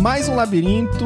Mais um labirinto.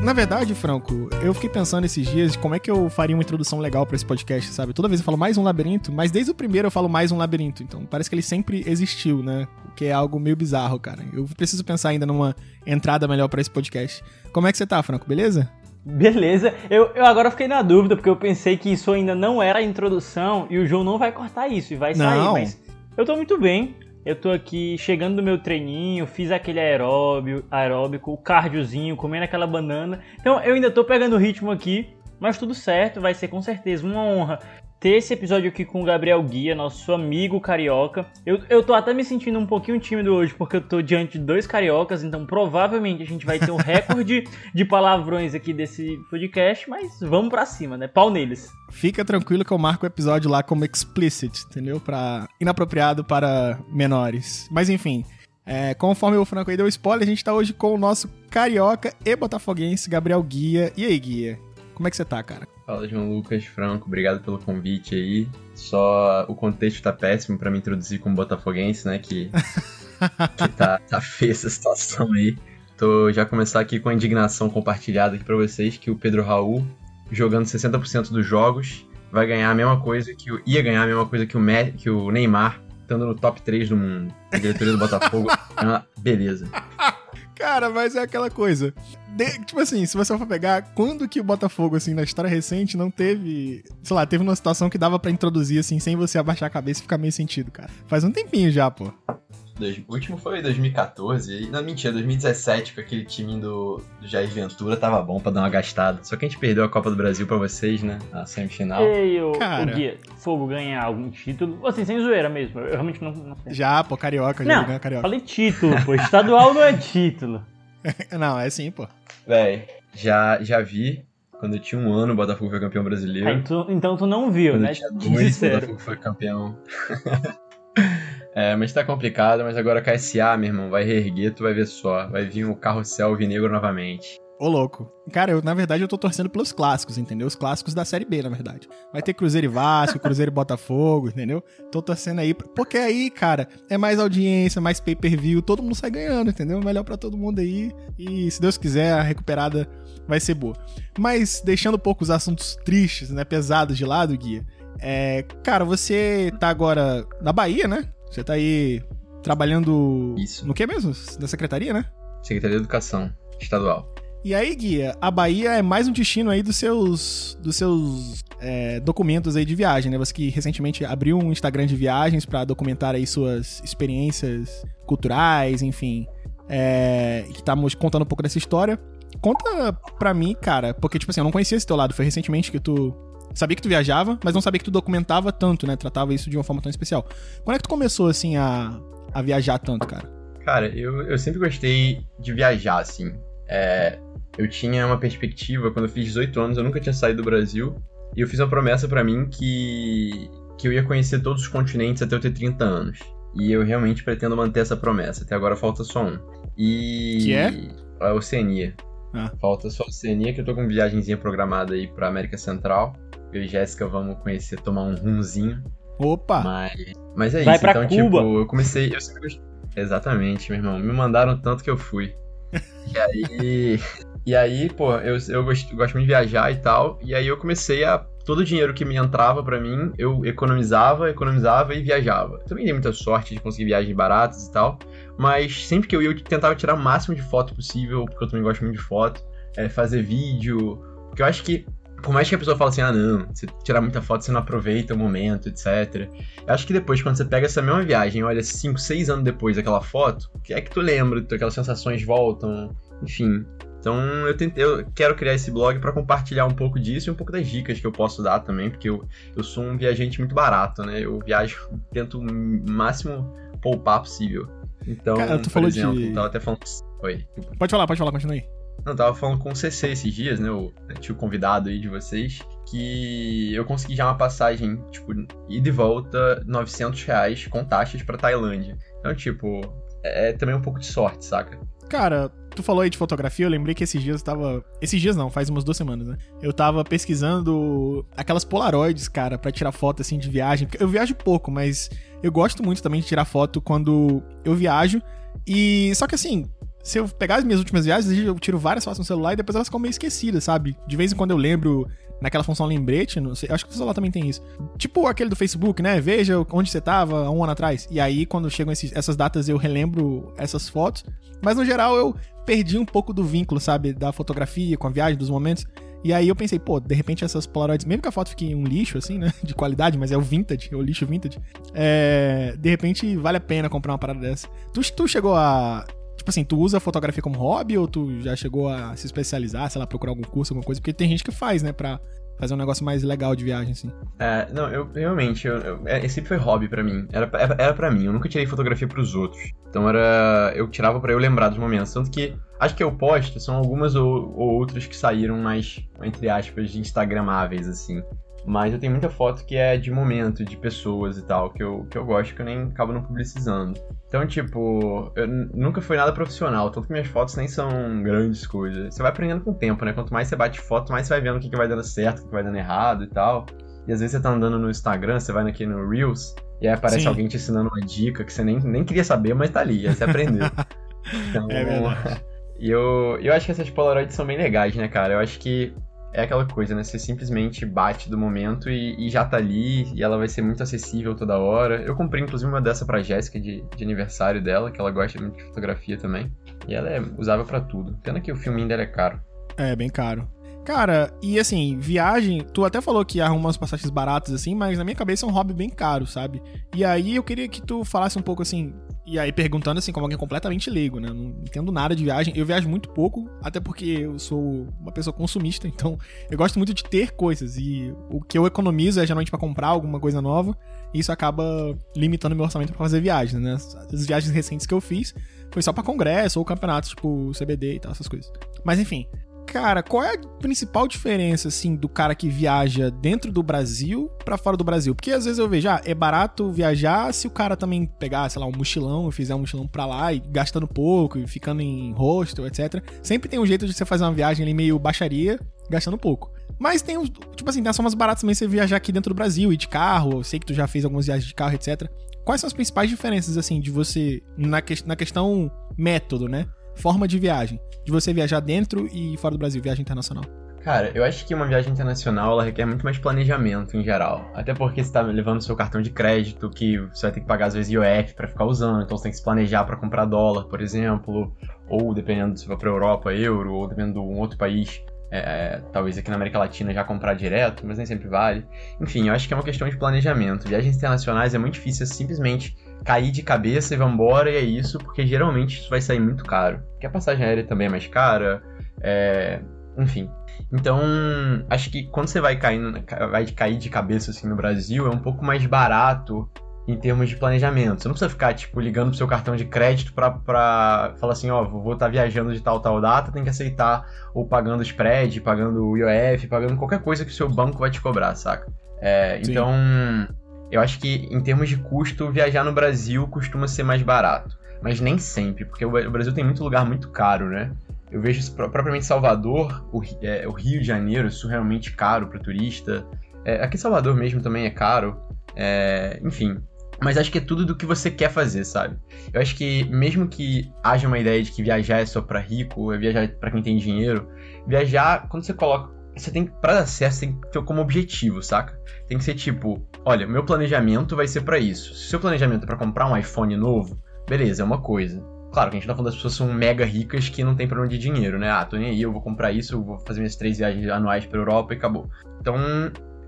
Na verdade, Franco, eu fiquei pensando esses dias de como é que eu faria uma introdução legal para esse podcast, sabe? Toda vez eu falo mais um labirinto, mas desde o primeiro eu falo mais um labirinto. Então parece que ele sempre existiu, né? O que é algo meio bizarro, cara. Eu preciso pensar ainda numa entrada melhor para esse podcast. Como é que você tá, Franco? Beleza? Beleza, eu, eu agora fiquei na dúvida, porque eu pensei que isso ainda não era a introdução e o João não vai cortar isso e vai sair, Não. mas eu tô muito bem. Eu tô aqui chegando do meu treininho, fiz aquele aeróbio, aeróbico, o cardiozinho, comendo aquela banana. Então eu ainda tô pegando o ritmo aqui, mas tudo certo, vai ser com certeza uma honra ter esse episódio aqui com o Gabriel Guia, nosso amigo carioca. Eu, eu tô até me sentindo um pouquinho tímido hoje, porque eu tô diante de dois cariocas, então provavelmente a gente vai ter um recorde de palavrões aqui desse podcast, mas vamos pra cima, né? Pau neles. Fica tranquilo que eu marco o episódio lá como explicit, entendeu? Pra inapropriado para menores. Mas enfim, é, conforme o Franco aí deu spoiler, a gente tá hoje com o nosso carioca e botafoguense Gabriel Guia. E aí, Guia? Como é que você tá, cara? Fala, João Lucas Franco, obrigado pelo convite aí. Só o contexto tá péssimo pra me introduzir como botafoguense, né? Que, que tá, tá feia essa situação aí. Tô já começar aqui com a indignação compartilhada aqui pra vocês que o Pedro Raul, jogando 60% dos jogos, vai ganhar a mesma coisa que o. ia ganhar a mesma coisa que o, Me, que o Neymar, estando no top 3 do mundo. A diretoria do Botafogo é uma beleza. Cara, mas é aquela coisa. De- tipo assim, se você for pegar, quando que o Botafogo, assim, na história recente, não teve. Sei lá, teve uma situação que dava pra introduzir, assim, sem você abaixar a cabeça e ficar meio sentido, cara. Faz um tempinho já, pô. Dois- O último foi 2014, e- não, mentira, 2017, com aquele time do, do Jair Ventura, tava bom pra dar uma gastada. Só que a gente perdeu a Copa do Brasil pra vocês, né? A semifinal. Ei, o, Cara. o Guia, Fogo ganhar algum título? Assim, sem zoeira mesmo, eu realmente não, não sei. Já, pô, carioca, já Não, ganhou carioca. falei título, pô. Estadual não é título. Não, é sim, pô. Véi, já, já vi, quando eu tinha um ano, o Botafogo foi campeão brasileiro. Ah, então, então tu não viu, quando né? eu tinha dois, o. Botafogo foi campeão. é, mas tá complicado, mas agora a KSA, meu irmão, vai reerguer, tu vai ver só. Vai vir o carrossel vinegro novamente. Ô, louco. Cara, eu, na verdade, eu tô torcendo pelos clássicos, entendeu? Os clássicos da Série B, na verdade. Vai ter Cruzeiro e Vasco, Cruzeiro e Botafogo, entendeu? Tô torcendo aí. pra- Porque aí, cara, é mais audiência, mais pay-per-view, todo mundo sai ganhando, entendeu? Melhor pra todo mundo aí. E, se Deus quiser, a recuperada vai ser boa. Mas, deixando um pouco os assuntos tristes, né, pesados de lado, Guia. É, cara, você tá agora na Bahia, né? Você tá aí trabalhando... Isso. No que mesmo? Na secretaria, né? Secretaria de Educação Estadual. E aí, Guia, a Bahia é mais um destino aí dos seus, dos seus é, documentos aí de viagem, né? Você que recentemente abriu um Instagram de viagens pra documentar aí suas experiências culturais, enfim, é, que tá contando um pouco dessa história. Conta pra mim, cara, porque, tipo assim, eu não conhecia esse teu lado, foi recentemente que tu... Sabia que tu viajava, mas não sabia que tu documentava tanto, né? Tratava isso de uma forma tão especial. Quando é que tu começou, assim, a, a viajar tanto, cara? Cara, eu, eu sempre gostei de viajar, assim. É, eu tinha uma perspectiva, quando eu fiz 18 anos, eu nunca tinha saído do Brasil. E eu fiz uma promessa pra mim que, que eu ia conhecer todos os continentes até eu ter 30 anos. E eu realmente pretendo manter essa promessa. Até agora falta só um. E. Que é? A Oceania. Ah. Falta só a Oceania, que eu tô com uma viagenzinha programada aí pra América Central. Eu e Jéssica vamos conhecer, tomar um rumzinho. Opa! Mas, mas é Vai isso, pra então, Cuba. tipo, eu comecei. Eu sempre. Exatamente, meu irmão. Me mandaram tanto que eu fui. E aí. e aí, pô, eu, eu gosto, gosto muito de viajar e tal. E aí eu comecei a. Todo o dinheiro que me entrava pra mim, eu economizava, economizava e viajava. Também dei muita sorte de conseguir viagens baratas e tal. Mas sempre que eu ia, eu tentava tirar o máximo de foto possível, porque eu também gosto muito de foto. É, fazer vídeo. Porque eu acho que por mais que a pessoa fale assim, ah não, você tirar muita foto, você não aproveita o momento, etc. Eu acho que depois, quando você pega essa mesma viagem olha 5, 6 anos depois daquela foto, o que é que tu lembra? Aquelas sensações voltam, enfim. Então eu tentei, eu quero criar esse blog pra compartilhar um pouco disso e um pouco das dicas que eu posso dar também, porque eu, eu sou um viajante muito barato, né? Eu viajo, tento o máximo poupar possível. Então, Cara, tu por falou exemplo, de- eu tava até falando. Oi. Pode falar, pode falar, continue aí. Não, tava falando com o CC esses dias, né? O tio convidado aí de vocês. Que eu consegui já uma passagem, tipo, ida e volta, 900 reais com taxas pra Tailândia. Então, tipo, é também um pouco de sorte, saca? Cara, tu falou aí de fotografia, eu lembrei que esses dias eu tava. Esses dias não, faz umas duas semanas, né? Eu tava pesquisando aquelas Polaroids, cara, pra tirar foto assim de viagem. Eu viajo pouco, mas eu gosto muito também de tirar foto quando eu viajo. E. Só que assim. Se eu pegar as minhas últimas viagens, eu tiro várias fotos no celular e depois elas ficam meio esquecidas, sabe? De vez em quando eu lembro naquela função lembrete, não sei, acho que o celular também tem isso. Tipo aquele do Facebook, né? Veja onde você tava um ano atrás. E aí, quando chegam esses, essas datas, eu relembro essas fotos. Mas no geral, eu perdi um pouco do vínculo, sabe? Da fotografia com a viagem, dos momentos. E aí eu pensei, pô, de repente essas Polaroids, mesmo que a foto fique um lixo, assim, né? De qualidade, mas é o vintage, é o lixo vintage. É, de repente vale a pena comprar uma parada dessa. Tu, tu chegou a Tipo assim, tu usa fotografia como hobby ou tu já chegou a se especializar, sei lá, procurar algum curso, alguma coisa? Porque tem gente que faz, né, pra fazer um negócio mais legal de viagem, assim. É, não, eu realmente, eu, eu, é, sempre foi hobby para mim. Era, era para mim, eu nunca tirei fotografia para os outros. Então era. Eu tirava para eu lembrar dos momentos. Tanto que acho que eu posto são algumas ou, ou outras que saíram mais, entre aspas, instagramáveis, assim. Mas eu tenho muita foto que é de momento, de pessoas e tal, que eu, que eu gosto, que eu nem acabo não publicizando. Então, tipo, eu nunca foi nada profissional, tanto que minhas fotos nem são grandes coisas. Você vai aprendendo com o tempo, né? Quanto mais você bate foto, mais você vai vendo o que, que vai dando certo, o que, vai dando errado e tal. E às vezes você tá andando no Instagram, você vai aqui no Reels, e aí aparece Sim. alguém te ensinando uma dica que você nem, nem queria saber, mas tá ali, aí você aprendeu. então, é verdade. E eu, eu acho que essas Polaroids são bem legais, né, cara? Eu acho que é aquela coisa, né? Você simplesmente bate do momento e, e, já tá ali, e ela vai ser muito acessível toda hora. Eu comprei, inclusive, uma dessa pra Jéssica de, de aniversário dela, que ela gosta muito de fotografia também. E ela é usável para tudo. Pena que o filminho dela é caro. É, bem caro. Cara, e assim, viagem, tu até falou que arruma umas passagens baratas assim, mas na minha cabeça é um hobby bem caro, sabe? E aí eu queria que tu falasse um pouco assim, e aí perguntando assim, como alguém completamente leigo, né? Não entendo nada de viagem. Eu viajo muito pouco, até porque eu sou uma pessoa consumista, então eu gosto muito de ter coisas. E o que eu economizo é geralmente para comprar alguma coisa nova. E isso acaba limitando meu orçamento para fazer viagens, né? As viagens recentes que eu fiz foi só para congresso ou campeonatos, tipo CBD e tal, essas coisas. Mas enfim, Cara, qual é a principal diferença, assim, do cara que viaja dentro do Brasil para fora do Brasil? Porque às vezes eu vejo, ah, é barato viajar se o cara também pegar, sei lá, um mochilão fizer um mochilão pra lá e gastando pouco e ficando em hostel, etc. Sempre tem um jeito de você fazer uma viagem ali meio baixaria, gastando pouco. Mas tem, tipo assim, tem as formas baratas também você viajar aqui dentro do Brasil e de carro. Eu sei que tu já fez algumas viagens de carro, etc. Quais são as principais diferenças, assim, de você, na, que, na questão método, né? Forma de viagem, de você viajar dentro e fora do Brasil, viagem internacional? Cara, eu acho que uma viagem internacional ela requer muito mais planejamento em geral. Até porque você tá levando seu cartão de crédito, que você vai ter que pagar às vezes IOF para ficar usando, então você tem que se planejar para comprar dólar, por exemplo, ou dependendo se for para Europa, euro, ou dependendo de um outro país, é, é, talvez aqui na América Latina já comprar direto, mas nem sempre vale. Enfim, eu acho que é uma questão de planejamento. Viagens internacionais é muito difícil simplesmente cair de cabeça e vambora e é isso, porque geralmente isso vai sair muito caro. Porque a passagem aérea também é mais cara, é... enfim. Então, acho que quando você vai, caindo, vai cair de cabeça assim no Brasil, é um pouco mais barato em termos de planejamento. Você não precisa ficar, tipo, ligando pro seu cartão de crédito pra, pra falar assim, ó, vou estar tá viajando de tal, tal data, tem que aceitar, ou pagando spread, pagando o IOF, pagando qualquer coisa que o seu banco vai te cobrar, saca? É, então, eu acho que em termos de custo, viajar no Brasil costuma ser mais barato. Mas nem sempre, porque o Brasil tem muito lugar muito caro, né? Eu vejo propriamente Salvador, o, é, o Rio de Janeiro, isso realmente caro para turista. É, aqui em Salvador mesmo também é caro. É, enfim, mas acho que é tudo do que você quer fazer, sabe? Eu acho que mesmo que haja uma ideia de que viajar é só para rico, é viajar para quem tem dinheiro, viajar, quando você coloca você tem para dar certo, você tem que ter como objetivo, saca? Tem que ser tipo, olha, meu planejamento vai ser para isso. Se o seu planejamento é para comprar um iPhone novo, beleza, é uma coisa. Claro que a gente tá falando das pessoas que são mega ricas que não tem problema de dinheiro, né? Ah, tô nem aí, eu vou comprar isso, eu vou fazer minhas três viagens anuais pra Europa e acabou. Então,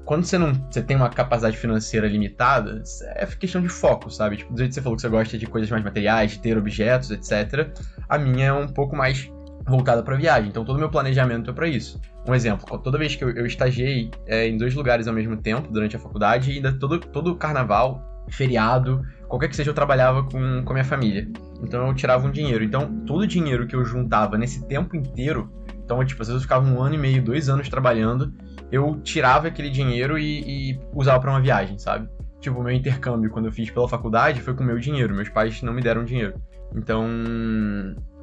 quando você não você tem uma capacidade financeira limitada, é questão de foco, sabe? Tipo, do jeito que você falou que você gosta de coisas mais materiais, de ter objetos, etc. A minha é um pouco mais voltada para viagem. Então todo o meu planejamento é para isso. Um exemplo, toda vez que eu, eu estagiei é, em dois lugares ao mesmo tempo durante a faculdade, ainda todo, todo carnaval, feriado, qualquer que seja, eu trabalhava com, com a minha família. Então eu tirava um dinheiro. Então todo o dinheiro que eu juntava nesse tempo inteiro, então tipo, às vezes eu ficava um ano e meio, dois anos trabalhando, eu tirava aquele dinheiro e, e usava para uma viagem, sabe? Tipo, o meu intercâmbio quando eu fiz pela faculdade foi com meu dinheiro, meus pais não me deram dinheiro. Então,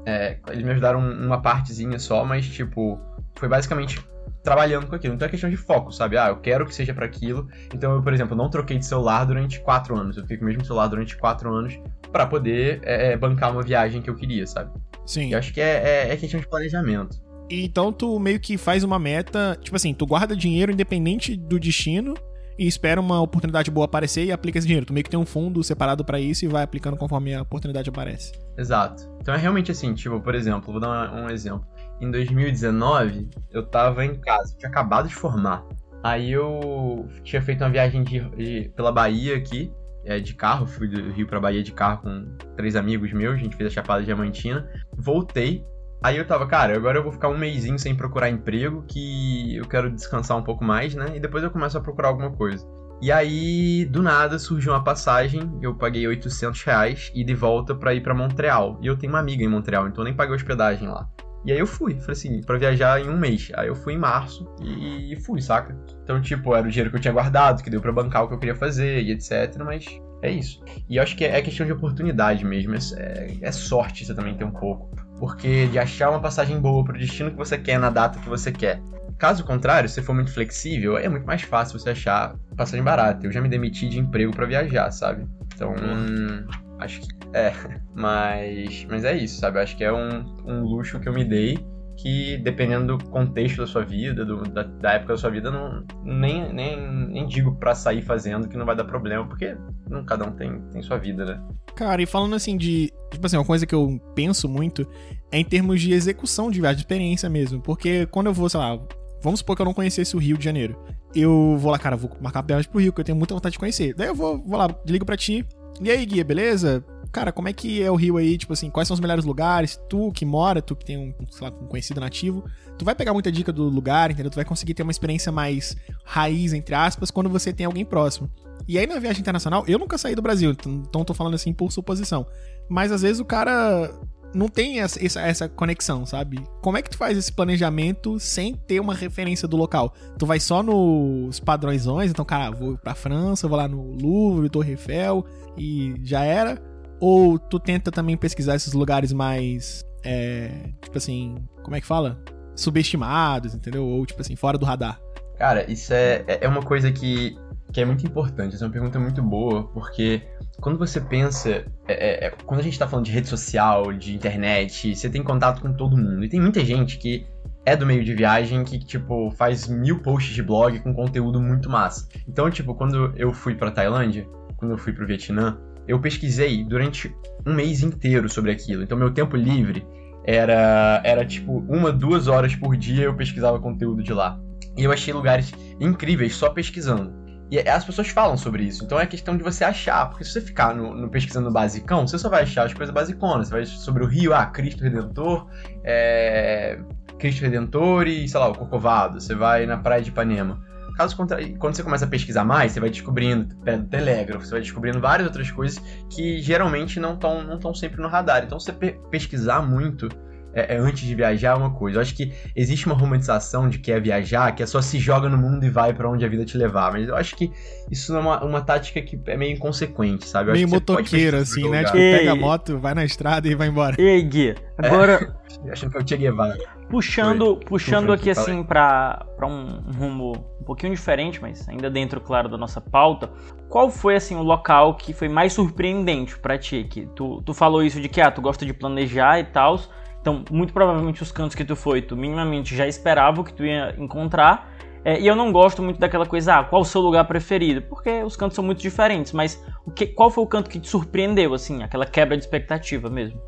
é, eles me ajudaram uma partezinha só, mas, tipo, foi basicamente trabalhando com aquilo. Então é questão de foco, sabe? Ah, eu quero que seja para aquilo. Então eu, por exemplo, não troquei de celular durante quatro anos. Eu fiquei com o mesmo celular durante quatro anos para poder é, é, bancar uma viagem que eu queria, sabe? Sim. E eu acho que é, é, é questão de planejamento. Então tu meio que faz uma meta, tipo assim, tu guarda dinheiro independente do destino e espera uma oportunidade boa aparecer e aplica esse dinheiro. Tu meio que tem um fundo separado para isso e vai aplicando conforme a oportunidade aparece. Exato. Então é realmente assim, tipo, por exemplo, vou dar um exemplo. Em 2019, eu tava em casa, tinha acabado de formar. Aí eu tinha feito uma viagem de, de pela Bahia aqui, é, de carro, fui do Rio pra Bahia de carro com três amigos meus, a gente fez a Chapada Diamantina. Voltei, aí eu tava, cara, agora eu vou ficar um mêsinho sem procurar emprego, que eu quero descansar um pouco mais, né? E depois eu começo a procurar alguma coisa. E aí, do nada, surgiu uma passagem, eu paguei 800 reais e de volta pra ir pra Montreal. E eu tenho uma amiga em Montreal, então eu nem paguei hospedagem lá. E aí eu fui, falei assim, pra viajar em um mês. Aí eu fui em março e, fui, saca? Então, tipo, era o dinheiro que eu tinha guardado, que deu pra bancar o que eu queria fazer e etc. Mas é isso. E eu acho que é, é questão de oportunidade mesmo. É, é sorte você também ter um pouco. Porque de achar uma passagem boa pro destino que você quer na data que você quer. Caso contrário, se for muito flexível, é muito mais fácil você achar passagem barata. Eu já me demiti de emprego para viajar, sabe? Então, hum, acho que é. Mas, mas é isso, sabe? Acho que é um, um luxo que eu me dei que, dependendo do contexto da sua vida, do, da, da, época da sua vida, não, nem, nem, nem digo pra sair fazendo que não vai dar problema, porque não, cada um tem, tem sua vida, né? Cara, e falando assim de. Tipo assim, uma coisa que eu penso muito é em termos de execução de viagem, de experiência mesmo. Porque quando eu vou, sei lá, vamos supor que eu não conhecesse o Rio de Janeiro. Eu vou lá, cara, vou marcar viagem pro Rio, que eu tenho muita vontade de conhecer. Daí eu vou, vou lá, ligo pra ti. E aí, guia, beleza? Cara, como é que é o Rio aí? Tipo assim, quais são os melhores lugares? Tu que mora, tu que tem um, sei lá, um conhecido nativo, tu vai pegar muita dica do lugar, entendeu? Tu vai conseguir ter uma experiência mais raiz, entre aspas, quando você tem alguém próximo. E aí na viagem internacional, eu nunca saí do Brasil, então tô falando assim por suposição. Mas às vezes o cara não tem essa, essa, essa, conexão, sabe? Como é que tu faz esse planejamento sem ter uma referência do local? Tu vai só nos padrõesões, então, cara, vou pra França, vou lá no Louvre, Torre Eiffel e já era? Ou tu tenta também pesquisar esses lugares mais. É, tipo assim, como é que fala? Subestimados, entendeu? Ou, tipo assim, fora do radar. Cara, isso é, é uma coisa que, que é muito importante. Essa é uma pergunta muito boa, porque quando você pensa. É, é, é, quando a gente tá falando de rede social, de internet, você tem contato com todo mundo. E tem muita gente que é do meio de viagem que, tipo, faz mil posts de blog com conteúdo muito massa. Então, tipo, quando eu fui pra Tailândia, quando eu fui pro Vietnã, eu pesquisei durante um mês inteiro sobre aquilo. Então, meu tempo livre era, era tipo uma, duas horas por dia eu pesquisava conteúdo de lá. E eu achei lugares incríveis só pesquisando. E as pessoas falam sobre isso. Então é questão de você achar. Porque se você ficar no, no pesquisando no basicão, você só vai achar as coisas basiconas. Você vai sobre o Rio, ah, Cristo Redentor, é... Cristo Redentor e, sei lá, o Corcovado. Você vai na Praia de Ipanema. Caso contrário, quando você começa a pesquisar mais, você vai descobrindo é, telégrafo, você vai descobrindo várias outras coisas que geralmente não estão não sempre no radar. Então, você pe pesquisar muito é, é, antes de viajar é uma coisa. Eu acho que existe uma romantização de que é viajar, que é só se joga no mundo e vai para onde a vida te levar. Mas eu acho que isso é uma, uma tática que é meio inconsequente, sabe? Eu meio motoqueiro, assim, né? Tipo, pega a moto, vai na estrada e vai embora. Ei, Gui, agora. É, achando que eu tinha Guevara. Puxando, puxando aqui assim para um rumo um pouquinho diferente, mas ainda dentro, claro, da nossa pauta. Qual foi assim o local que foi mais surpreendente para ti? Que tu, tu falou isso de que ah, tu gosta de planejar e tal. Então, muito provavelmente os cantos que tu foi, tu minimamente já esperava o que tu ia encontrar. É, e eu não gosto muito daquela coisa, ah, qual o seu lugar preferido? Porque os cantos são muito diferentes, mas o que, qual foi o canto que te surpreendeu, assim, aquela quebra de expectativa mesmo?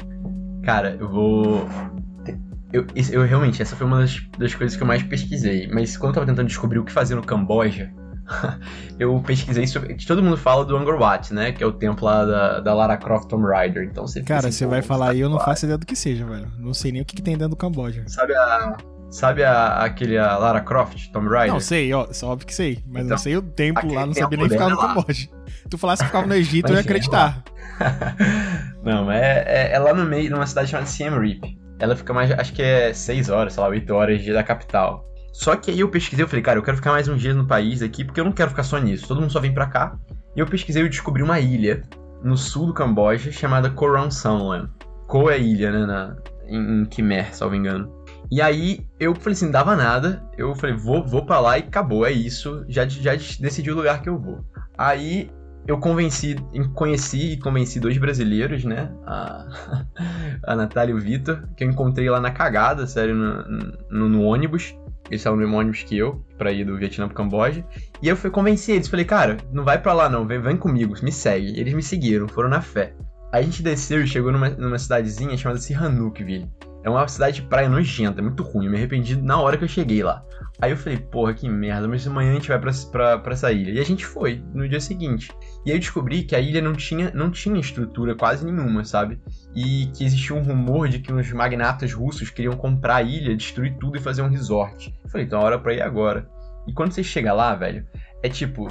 Cara, eu vou. Eu, eu realmente, essa foi uma das, das coisas que eu mais pesquisei. Mas quando eu tava tentando descobrir o que fazer no Camboja, eu pesquisei sobre. Todo mundo fala do Angkor Wat, né? Que é o templo lá da, da Lara Croft Tomb Raider. Então você Cara, você vai falar aí, eu não faço ideia do que seja, velho. Não sei nem o que, que tem dentro do Camboja. Sabe a. Sabe a, aquele a Lara Croft, Tomb Raider? Não, sei, ó, só óbvio que sei. Mas então, não sei o templo lá, não sabia nem ficar no Camboja. Tu falasse que ficava no Egito, eu ia acreditar. não, é, é, é, lá no meio, numa cidade chamada Siem Reap. Ela fica mais, acho que é 6 horas, sei lá, 8 horas da capital. Só que aí eu pesquisei, eu falei, cara, eu quero ficar mais um dia no país aqui, porque eu não quero ficar só nisso. Todo mundo só vem pra cá. E eu pesquisei e descobri uma ilha no sul do Camboja chamada Koh Samuen. Koh é ilha, né, na, em, em Khmer, salvo engano. E aí eu falei assim, dava nada. Eu falei, vou, vou pra lá e acabou, é isso. Já, já decidi o lugar que eu vou. Aí eu convenci, conheci e convenci dois brasileiros, né? A, a Natália e o Vitor, que eu encontrei lá na cagada, sério, no, no, no ônibus. Eles estavam no mesmo ônibus que eu, pra ir do Vietnã pro Camboja. E eu fui convencer eles, falei, cara, não vai pra lá não, vem, vem comigo, me segue. Eles me seguiram, foram na fé. A gente desceu e chegou numa, numa cidadezinha chamada Sihanoukville. É uma cidade de praia nojenta, muito ruim. Eu me arrependi na hora que eu cheguei lá. Aí eu falei, porra, que merda, mas amanhã a gente vai pra, pra, pra essa ilha. E a gente foi, no dia seguinte. E aí eu descobri que a ilha não tinha, não tinha estrutura quase nenhuma, sabe? E que existia um rumor de que uns magnatas russos queriam comprar a ilha, destruir tudo e fazer um resort. Eu falei, então é hora pra ir agora. E quando você chega lá, velho, é tipo,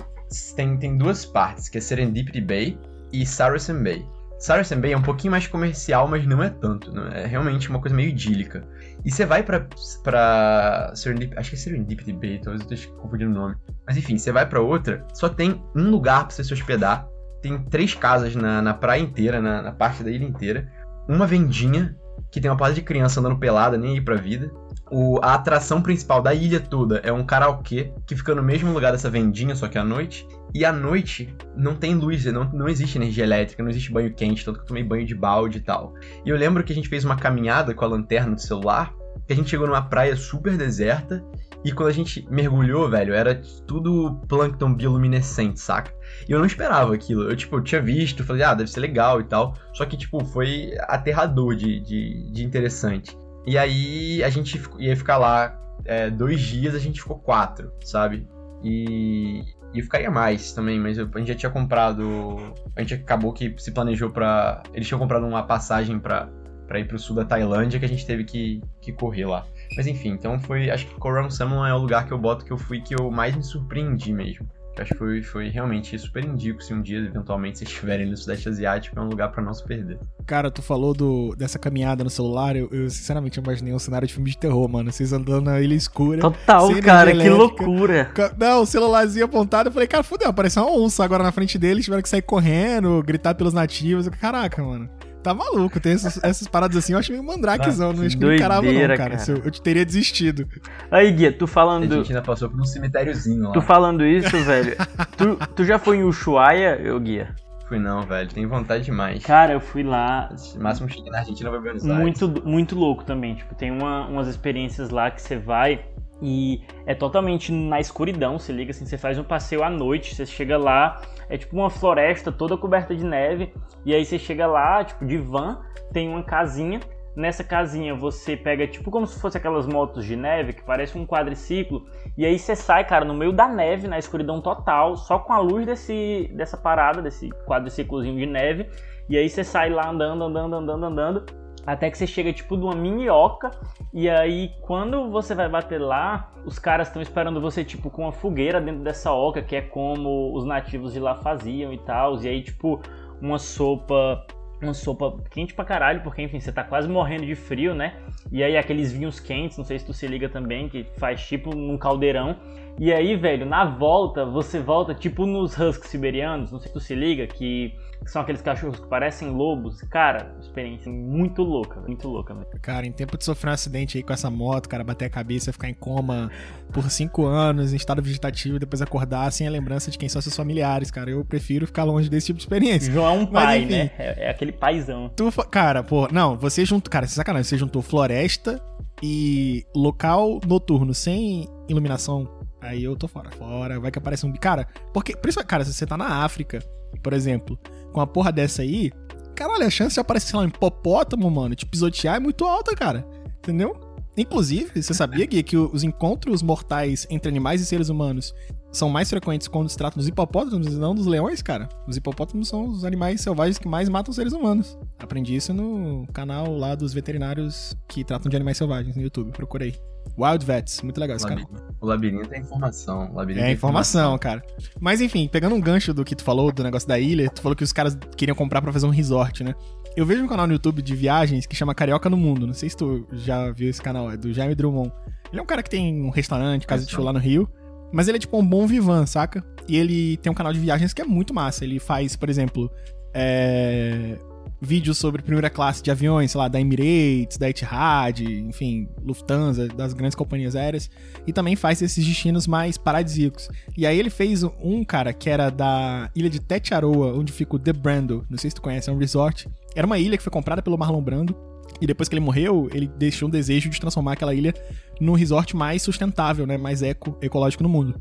tem, tem duas partes, que é Serendipity Bay e Saracen Bay. Saracen Bay é um pouquinho mais comercial, mas não é tanto. Não é realmente uma coisa meio idílica. E você vai pra, pra Serendip, acho que é Serendipity Bay, talvez eu esteja confundindo o nome. Mas enfim, você vai para outra, só tem um lugar para você se hospedar. Tem três casas na, na praia inteira, na, na parte da ilha inteira. Uma vendinha, que tem uma parte de criança andando pelada, nem aí pra vida. O, a atração principal da ilha toda é um karaokê que fica no mesmo lugar dessa vendinha, só que à noite. E à noite não tem luz, não, não existe energia elétrica, não existe banho quente, tanto que eu tomei banho de balde e tal. E eu lembro que a gente fez uma caminhada com a lanterna do celular, que a gente chegou numa praia super deserta, e quando a gente mergulhou, velho, era tudo plâncton bioluminescente, saca? E eu não esperava aquilo. Eu, tipo, eu tinha visto, falei, ah, deve ser legal e tal. Só que, tipo, foi aterrador de, de, de interessante. E aí a gente ia ficar lá é, dois dias, a gente ficou quatro, sabe? E, e ficaria mais também, mas a gente já tinha comprado. A gente acabou que se planejou pra. Eles tinham comprado uma passagem pra, pra ir pro sul da Tailândia que a gente teve que, que correr lá. Mas enfim, então foi. Acho que Koran Salmon é o lugar que eu boto que eu fui que eu mais me surpreendi mesmo. Acho que foi, foi realmente super indico se um dia, eventualmente, vocês estiverem no Sudeste Asiático, é um lugar para não se perder. Cara, tu falou do, dessa caminhada no celular, eu, eu sinceramente imaginei um cenário de filme de terror, mano. Vocês andando na ilha escura. Total, cara, que loucura. Não, o celularzinho apontado, eu falei, cara, fudeu, apareceu uma onça agora na frente deles, tiveram que sair correndo, gritar pelos nativos. Caraca, mano. Tá maluco, tem essas, essas paradas assim, eu acho meio mandrakezão, ah, não acho que não encarava não, cara. cara. Eu, eu teria desistido. Aí, Guia, tu falando... A gente ainda passou por um cemitériozinho lá. Tu falando isso, velho, tu, tu já foi em Ushuaia, eu, Guia? Fui não, velho, tenho vontade demais. Cara, eu fui lá... No máximo cheguei na Argentina, vai Buenos Aires. Muito, muito louco também, tipo, tem uma, umas experiências lá que você vai... E é totalmente na escuridão, se liga assim, você faz um passeio à noite, você chega lá, é tipo uma floresta toda coberta de neve, e aí você chega lá, tipo, de van, tem uma casinha. Nessa casinha você pega, tipo, como se fosse aquelas motos de neve, que parece um quadriciclo, e aí você sai, cara, no meio da neve, na escuridão total, só com a luz desse, dessa parada, desse quadriciclozinho de neve, e aí você sai lá andando, andando, andando, andando, até que você chega tipo de uma minhoca e aí quando você vai bater lá, os caras estão esperando você tipo com uma fogueira dentro dessa oca, que é como os nativos de lá faziam e tal. E aí tipo uma sopa uma sopa quente pra caralho, porque enfim, você tá quase morrendo de frio, né? E aí aqueles vinhos quentes, não sei se tu se liga também, que faz tipo num caldeirão. E aí, velho, na volta, você volta tipo nos husks siberianos, não sei se tu se liga, que que são aqueles cachorros que parecem lobos. Cara, experiência muito louca, muito louca. Véio. Cara, em tempo de sofrer um acidente aí com essa moto, cara, bater a cabeça, ficar em coma por cinco anos, em estado vegetativo, e depois acordar sem a lembrança de quem são seus familiares, cara. Eu prefiro ficar longe desse tipo de experiência. João é um pai, Mas, enfim, né? É, é, aquele paizão. Tu, cara, pô, não, você juntou, cara, sem sacanagem, você juntou floresta e local noturno sem iluminação Aí eu tô fora. Fora, vai que aparece um. Cara, porque. Cara, se você tá na África, por exemplo, com a porra dessa aí, caralho, a chance de aparecer, sei lá, um hipopótamo, mano, te pisotear é muito alta, cara. Entendeu? Inclusive, você sabia, Gui, que os encontros mortais entre animais e seres humanos são mais frequentes quando se trata dos hipopótamos e não dos leões, cara? Os hipopótamos são os animais selvagens que mais matam seres humanos. Aprendi isso no canal lá dos veterinários que tratam de animais selvagens no YouTube. Procurei. Wild Vets, muito legal esse canal. O labirinto é informação. O labirinto é, é informação, cara. Mas enfim, pegando um gancho do que tu falou, do negócio da ilha, tu falou que os caras queriam comprar para fazer um resort, né? Eu vejo um canal no YouTube de viagens que chama Carioca no Mundo. Não sei se tu já viu esse canal, é do Jaime Drummond. Ele é um cara que tem um restaurante, casa é de show lá no Rio. Mas ele é tipo um bom vivan, saca? E ele tem um canal de viagens que é muito massa. Ele faz, por exemplo, é... vídeos sobre primeira classe de aviões, sei lá, da Emirates, da Etihad, enfim, Lufthansa, das grandes companhias aéreas, e também faz esses destinos mais paradisíacos. E aí ele fez um, cara, que era da ilha de Tetiaroa, onde fica o The Brando, não sei se tu conhece, é um resort. Era uma ilha que foi comprada pelo Marlon Brando, e depois que ele morreu, ele deixou um desejo de transformar aquela ilha num resort mais sustentável, né, mais eco, ecológico no mundo.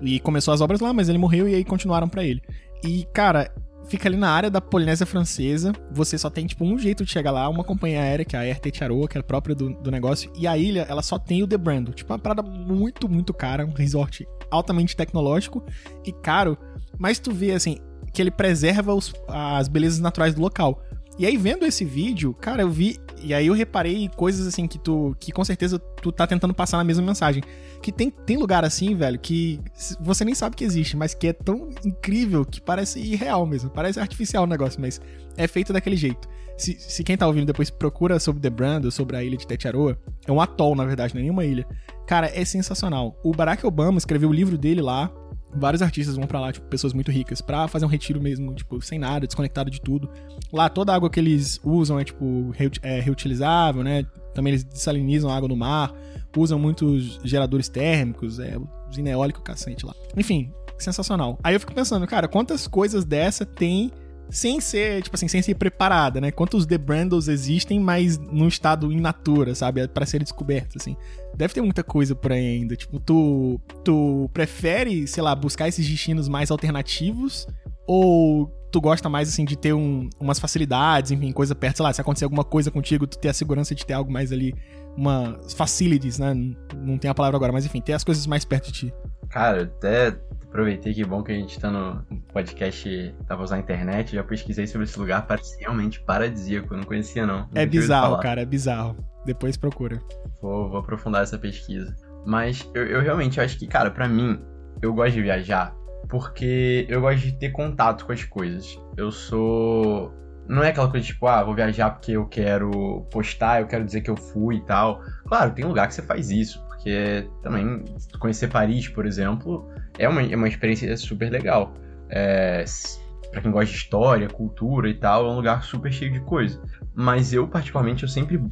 E começou as obras lá, mas ele morreu e aí continuaram para ele. E, cara, fica ali na área da Polinésia Francesa. Você só tem, tipo, um jeito de chegar lá, uma companhia aérea, que é a Air Tetiaroa, que é a própria do, do negócio. E a ilha, ela só tem o The Brando. Tipo, uma parada muito, muito cara. Um resort altamente tecnológico e caro. Mas tu vê, assim, que ele preserva os, as belezas naturais do local. E aí, vendo esse vídeo, cara, eu vi. E aí eu reparei coisas assim que tu. que com certeza tu tá tentando passar na mesma mensagem. Que tem, tem lugar assim, velho, que você nem sabe que existe, mas que é tão incrível que parece irreal mesmo. Parece artificial o negócio, mas é feito daquele jeito. Se, se quem tá ouvindo depois procura sobre The Brand, sobre a ilha de Tetiaroa, é um atol, na verdade, não é nenhuma ilha. Cara, é sensacional. O Barack Obama escreveu o livro dele lá, vários artistas vão para lá, tipo, pessoas muito ricas, pra fazer um retiro mesmo, tipo, sem nada, desconectado de tudo. Lá toda a água que eles usam é, tipo, é reutilizável, né? Também eles desalinizam a água do mar, usam muitos geradores térmicos, é, usina eólica, cacete lá. Enfim, sensacional. Aí eu fico pensando, cara, quantas coisas dessa tem sem ser, tipo assim, sem ser preparada, né? Quantos The Brandles existem, mas num estado in natura, sabe? para serem descobertos, assim. Deve ter muita coisa por aí ainda. Tipo, tu, tu prefere, sei lá, buscar esses destinos mais alternativos? Ou tu gosta mais, assim, de ter um, umas facilidades, enfim, coisa perto, sei lá, se acontecer alguma coisa contigo, tu ter a segurança de ter algo mais ali, uma facilities, né? Não tem a palavra agora, mas enfim, ter as coisas mais perto de ti. Cara, até aproveitei que bom que a gente tá no podcast, tava usando a internet, já pesquisei sobre esse lugar, parece realmente paradisíaco, eu não conhecia não. não é bizarro, cara, é bizarro. Depois procura. Vou, vou aprofundar essa pesquisa. Mas eu, eu realmente acho que, cara, para mim, eu gosto de viajar porque eu gosto de ter contato com as coisas. Eu sou. Não é aquela coisa tipo, ah, vou viajar porque eu quero postar, eu quero dizer que eu fui e tal. Claro, tem lugar que você faz isso, porque também conhecer Paris, por exemplo, é uma, é uma experiência super legal. É, para quem gosta de história, cultura e tal, é um lugar super cheio de coisa. Mas eu, particularmente, eu sempre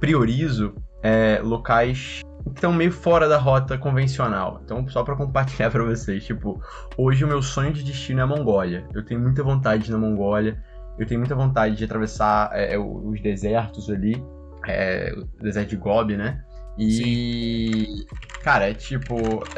priorizo é, locais que estão meio fora da rota convencional. Então, só para compartilhar para vocês, tipo, hoje o meu sonho de destino é a Mongólia. Eu tenho muita vontade na Mongólia. Eu tenho muita vontade de atravessar é, é os desertos ali, é, o deserto de Gobi, né? E. Sim. Cara, é tipo.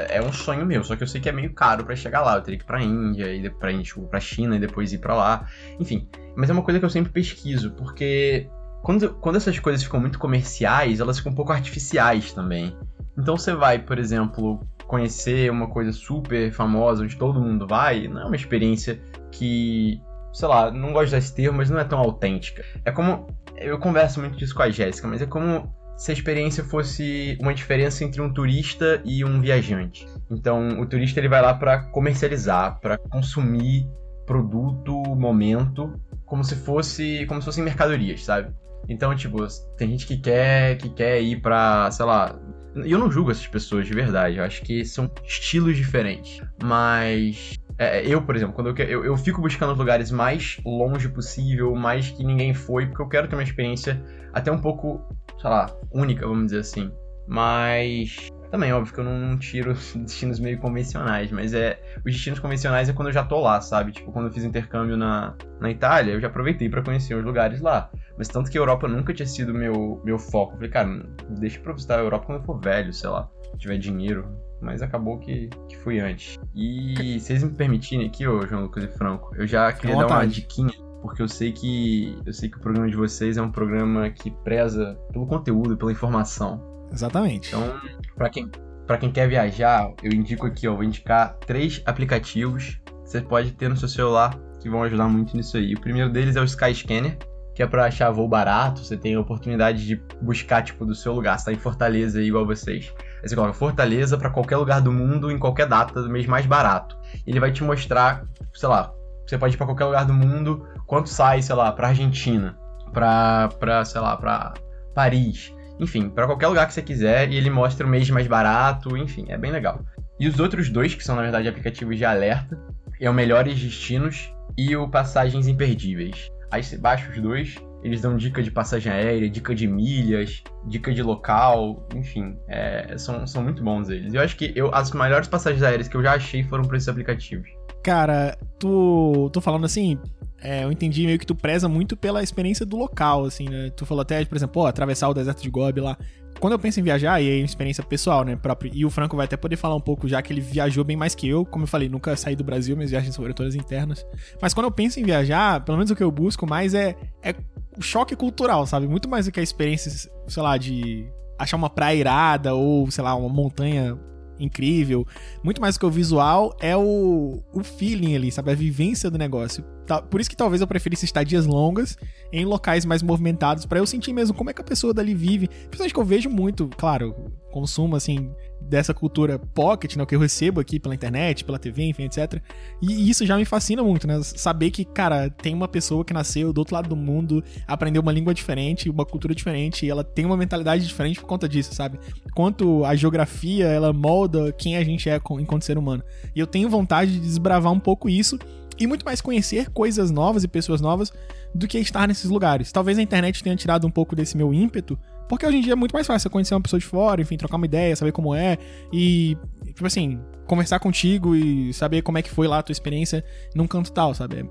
É um sonho meu, só que eu sei que é meio caro para chegar lá. Eu teria que ir pra Índia, e pra, tipo, pra China e depois ir para lá. Enfim. Mas é uma coisa que eu sempre pesquiso, porque quando, quando essas coisas ficam muito comerciais, elas ficam um pouco artificiais também. Então você vai, por exemplo, conhecer uma coisa super famosa onde todo mundo vai, não é uma experiência que, sei lá, não gosto desse termo, mas não é tão autêntica. É como. Eu converso muito disso com a Jéssica, mas é como se a experiência fosse uma diferença entre um turista e um viajante. Então, o turista ele vai lá para comercializar, para consumir produto, momento, como se fosse, como se fossem mercadorias, sabe? Então, tipo, tem gente que quer, que quer ir pra, sei lá, eu não julgo essas pessoas de verdade, eu acho que são estilos diferentes. Mas é, eu, por exemplo, quando eu, eu, eu fico buscando os lugares mais longe possível, mais que ninguém foi, porque eu quero ter uma experiência até um pouco sei lá, única, vamos dizer assim. Mas também, óbvio que eu não, não tiro destinos meio convencionais, mas é. Os destinos convencionais é quando eu já tô lá, sabe? Tipo, quando eu fiz intercâmbio na, na Itália, eu já aproveitei para conhecer os lugares lá. Mas tanto que a Europa nunca tinha sido meu, meu foco. Eu falei, cara, deixa pra visitar a Europa quando eu for velho, sei lá, tiver dinheiro. Mas acabou que, que fui antes. E vocês me permitirem aqui, ô João Lucas e Franco, eu já queria dar uma diquinha porque eu sei que eu sei que o programa de vocês é um programa que preza pelo conteúdo, pela informação. Exatamente. Então, para quem para quem quer viajar, eu indico aqui, ó, vou indicar três aplicativos que você pode ter no seu celular que vão ajudar muito nisso aí. O primeiro deles é o Skyscanner, que é para achar voo barato, você tem a oportunidade de buscar tipo do seu lugar, você tá em Fortaleza igual vocês. Aí você coloca Fortaleza para qualquer lugar do mundo em qualquer data do mês mais barato. Ele vai te mostrar, sei lá, você pode ir para qualquer lugar do mundo quanto sai, sei lá, pra Argentina, pra, pra sei lá, pra Paris, enfim, para qualquer lugar que você quiser e ele mostra o mês mais barato, enfim, é bem legal. E os outros dois, que são na verdade aplicativos de alerta, é o Melhores Destinos e o Passagens Imperdíveis. aí você baixa os dois, eles dão dica de passagem aérea, dica de milhas, dica de local, enfim, é, são, são muito bons eles. Eu acho que eu, as maiores passagens aéreas que eu já achei foram por esses aplicativos. Cara, tu, tô falando assim, é, eu entendi meio que tu preza muito pela experiência do local, assim, né? Tu falou até, por exemplo, atravessar o deserto de Gobi lá. Quando eu penso em viajar, e é experiência pessoal, né, próprio, e o Franco vai até poder falar um pouco, já que ele viajou bem mais que eu, como eu falei, nunca saí do Brasil, minhas viagens foram todas internas. Mas quando eu penso em viajar, pelo menos o que eu busco mais é, é o choque cultural, sabe? Muito mais do que a experiência, sei lá, de achar uma praia irada ou, sei lá, uma montanha incrível. Muito mais do que o visual é o, o feeling ali, sabe? A vivência do negócio. Por isso que talvez eu preferisse estadias longas em locais mais movimentados, para eu sentir mesmo como é que a pessoa dali vive. Principalmente que eu vejo muito, claro, consumo assim dessa cultura pocket, né, o que eu recebo aqui pela internet, pela TV, enfim, etc. E isso já me fascina muito, né? Saber que, cara, tem uma pessoa que nasceu do outro lado do mundo, aprendeu uma língua diferente, uma cultura diferente, e ela tem uma mentalidade diferente por conta disso, sabe? Quanto a geografia, ela molda quem a gente é enquanto ser humano. E eu tenho vontade de desbravar um pouco isso e muito mais conhecer coisas novas e pessoas novas do que estar nesses lugares. Talvez a internet tenha tirado um pouco desse meu ímpeto, porque hoje em dia é muito mais fácil conhecer uma pessoa de fora, enfim, trocar uma ideia, saber como é e, tipo assim, conversar contigo e saber como é que foi lá a tua experiência num canto tal, sabe?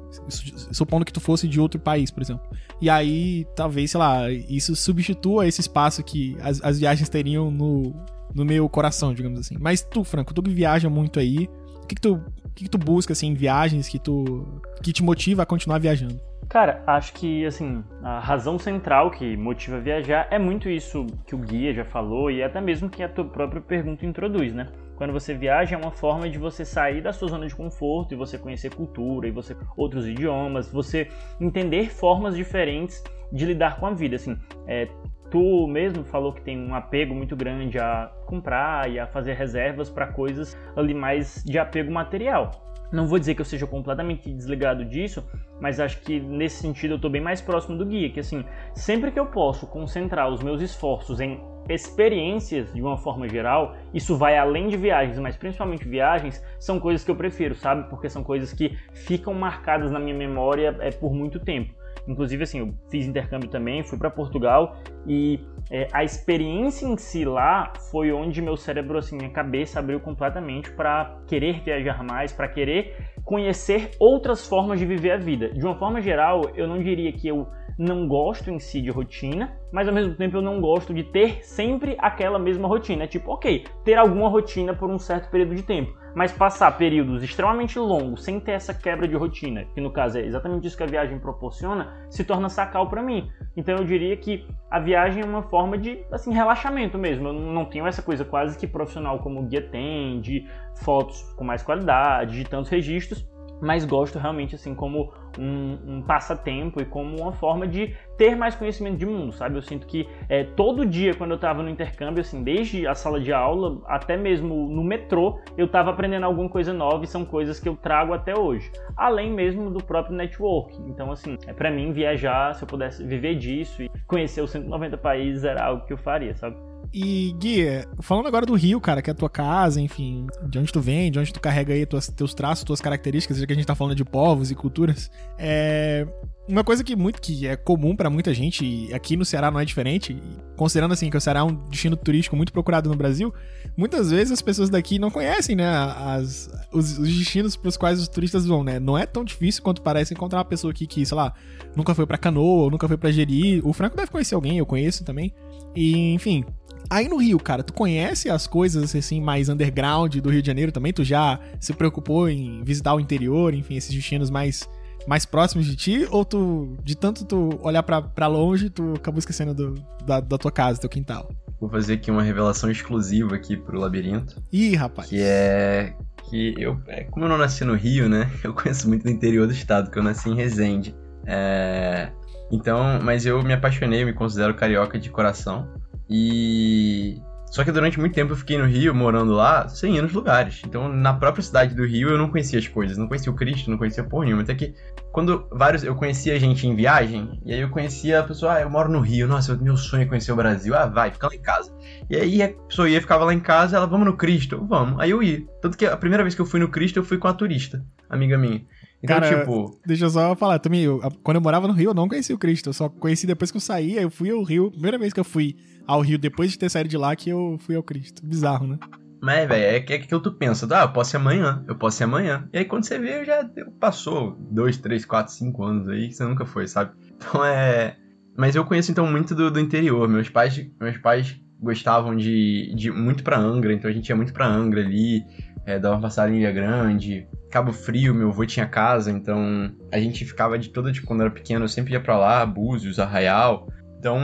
Supondo que tu fosse de outro país, por exemplo. E aí, talvez, sei lá, isso substitua esse espaço que as, as viagens teriam no, no meu coração, digamos assim. Mas tu, Franco, tu que viaja muito aí, o que, que tu que, que tu busca, assim, em viagens que tu. que te motiva a continuar viajando? Cara, acho que, assim, a razão central que motiva viajar é muito isso que o guia já falou e até mesmo que a tua própria pergunta introduz, né? Quando você viaja é uma forma de você sair da sua zona de conforto e você conhecer cultura e você outros idiomas, você entender formas diferentes de lidar com a vida, assim. É, tu mesmo falou que tem um apego muito grande a comprar e a fazer reservas para coisas ali mais de apego material. Não vou dizer que eu seja completamente desligado disso, mas acho que nesse sentido eu estou bem mais próximo do guia, que assim, sempre que eu posso concentrar os meus esforços em experiências de uma forma geral, isso vai além de viagens, mas principalmente viagens, são coisas que eu prefiro, sabe? Porque são coisas que ficam marcadas na minha memória é, por muito tempo. Inclusive, assim, eu fiz intercâmbio também, fui para Portugal e é, a experiência em si lá foi onde meu cérebro, assim, minha cabeça abriu completamente para querer viajar mais, para querer conhecer outras formas de viver a vida. De uma forma geral, eu não diria que eu não gosto em si de rotina, mas ao mesmo tempo eu não gosto de ter sempre aquela mesma rotina. É tipo, ok, ter alguma rotina por um certo período de tempo, mas passar períodos extremamente longos sem ter essa quebra de rotina, que no caso é exatamente isso que a viagem proporciona, se torna sacal para mim. Então eu diria que a viagem é uma forma de assim relaxamento mesmo. Eu não tenho essa coisa quase que profissional como o guia tem, de fotos com mais qualidade, de tantos registros, mas gosto realmente assim como um, um, passatempo e como uma forma de ter mais conhecimento de mundo, sabe? Eu sinto que é, todo dia quando eu estava no intercâmbio, assim, desde a sala de aula até mesmo no metrô, eu estava aprendendo alguma coisa nova e são coisas que eu trago até hoje, além mesmo do próprio network. Então, assim, é para mim viajar, se eu pudesse viver disso e conhecer os 190 países era algo que eu faria, sabe? E, Gui, falando agora do Rio, cara, que é a tua casa, enfim, de onde tu vem, de onde tu carrega aí tuas, teus traços, tuas características, já que a gente tá falando de povos e culturas, é. Uma coisa que muito que é comum para muita gente, e aqui no Ceará não é diferente, considerando assim que o Ceará é um destino turístico muito procurado no Brasil, muitas vezes as pessoas daqui não conhecem, né, as, os, os destinos para os quais os turistas vão, né? Não é tão difícil quanto parece encontrar uma pessoa aqui que, sei lá, nunca foi para Canoa, nunca foi para Jeri. O Franco deve conhecer alguém, eu conheço também. E, enfim, Aí no Rio, cara, tu conhece as coisas assim mais underground do Rio de Janeiro também? Tu já se preocupou em visitar o interior, enfim, esses destinos mais mais próximos de ti? Ou tu, de tanto tu olhar para longe, tu acabou esquecendo do, da, da tua casa, teu quintal? Vou fazer aqui uma revelação exclusiva aqui pro Labirinto. Ih, rapaz. Que é que eu, é, como eu não nasci no Rio, né? Eu conheço muito do interior do estado, que eu nasci em Resende. É, então, mas eu me apaixonei, eu me considero carioca de coração. E. Só que durante muito tempo eu fiquei no Rio, morando lá, sem ir nos lugares. Então, na própria cidade do Rio, eu não conhecia as coisas. Não conhecia o Cristo, não conhecia porra nenhuma. Até que, quando vários. Eu conhecia gente em viagem, e aí eu conhecia a pessoa, ah, eu moro no Rio, nossa, meu sonho é conhecer o Brasil. Ah, vai, fica lá em casa. E aí a pessoa ia, ficava lá em casa, ela, vamos no Cristo? Vamos. Aí eu ia. Tanto que a primeira vez que eu fui no Cristo, eu fui com a turista, amiga minha. Então, Cara, tipo, Deixa eu só falar, também, eu, quando eu morava no Rio, eu não conheci o Cristo. Eu só conheci depois que eu saí, aí eu fui ao Rio. Primeira vez que eu fui ao Rio, depois de ter saído de lá, que eu fui ao Cristo. Bizarro, né? mas, velho, é que é que tu pensa, ah, eu posso ir amanhã, eu posso ir amanhã. E aí quando você vê, já passou dois, três, quatro, cinco anos aí, que você nunca foi, sabe? Então é. Mas eu conheço então muito do, do interior. Meus pais, meus pais gostavam de, de muito pra Angra, então a gente ia muito pra Angra ali, é, dar uma passada em Ilha Grande. Cabo Frio, meu avô tinha casa, então a gente ficava de todo, tipo, quando era pequeno, eu sempre ia pra lá, Búzios, Arraial. Então,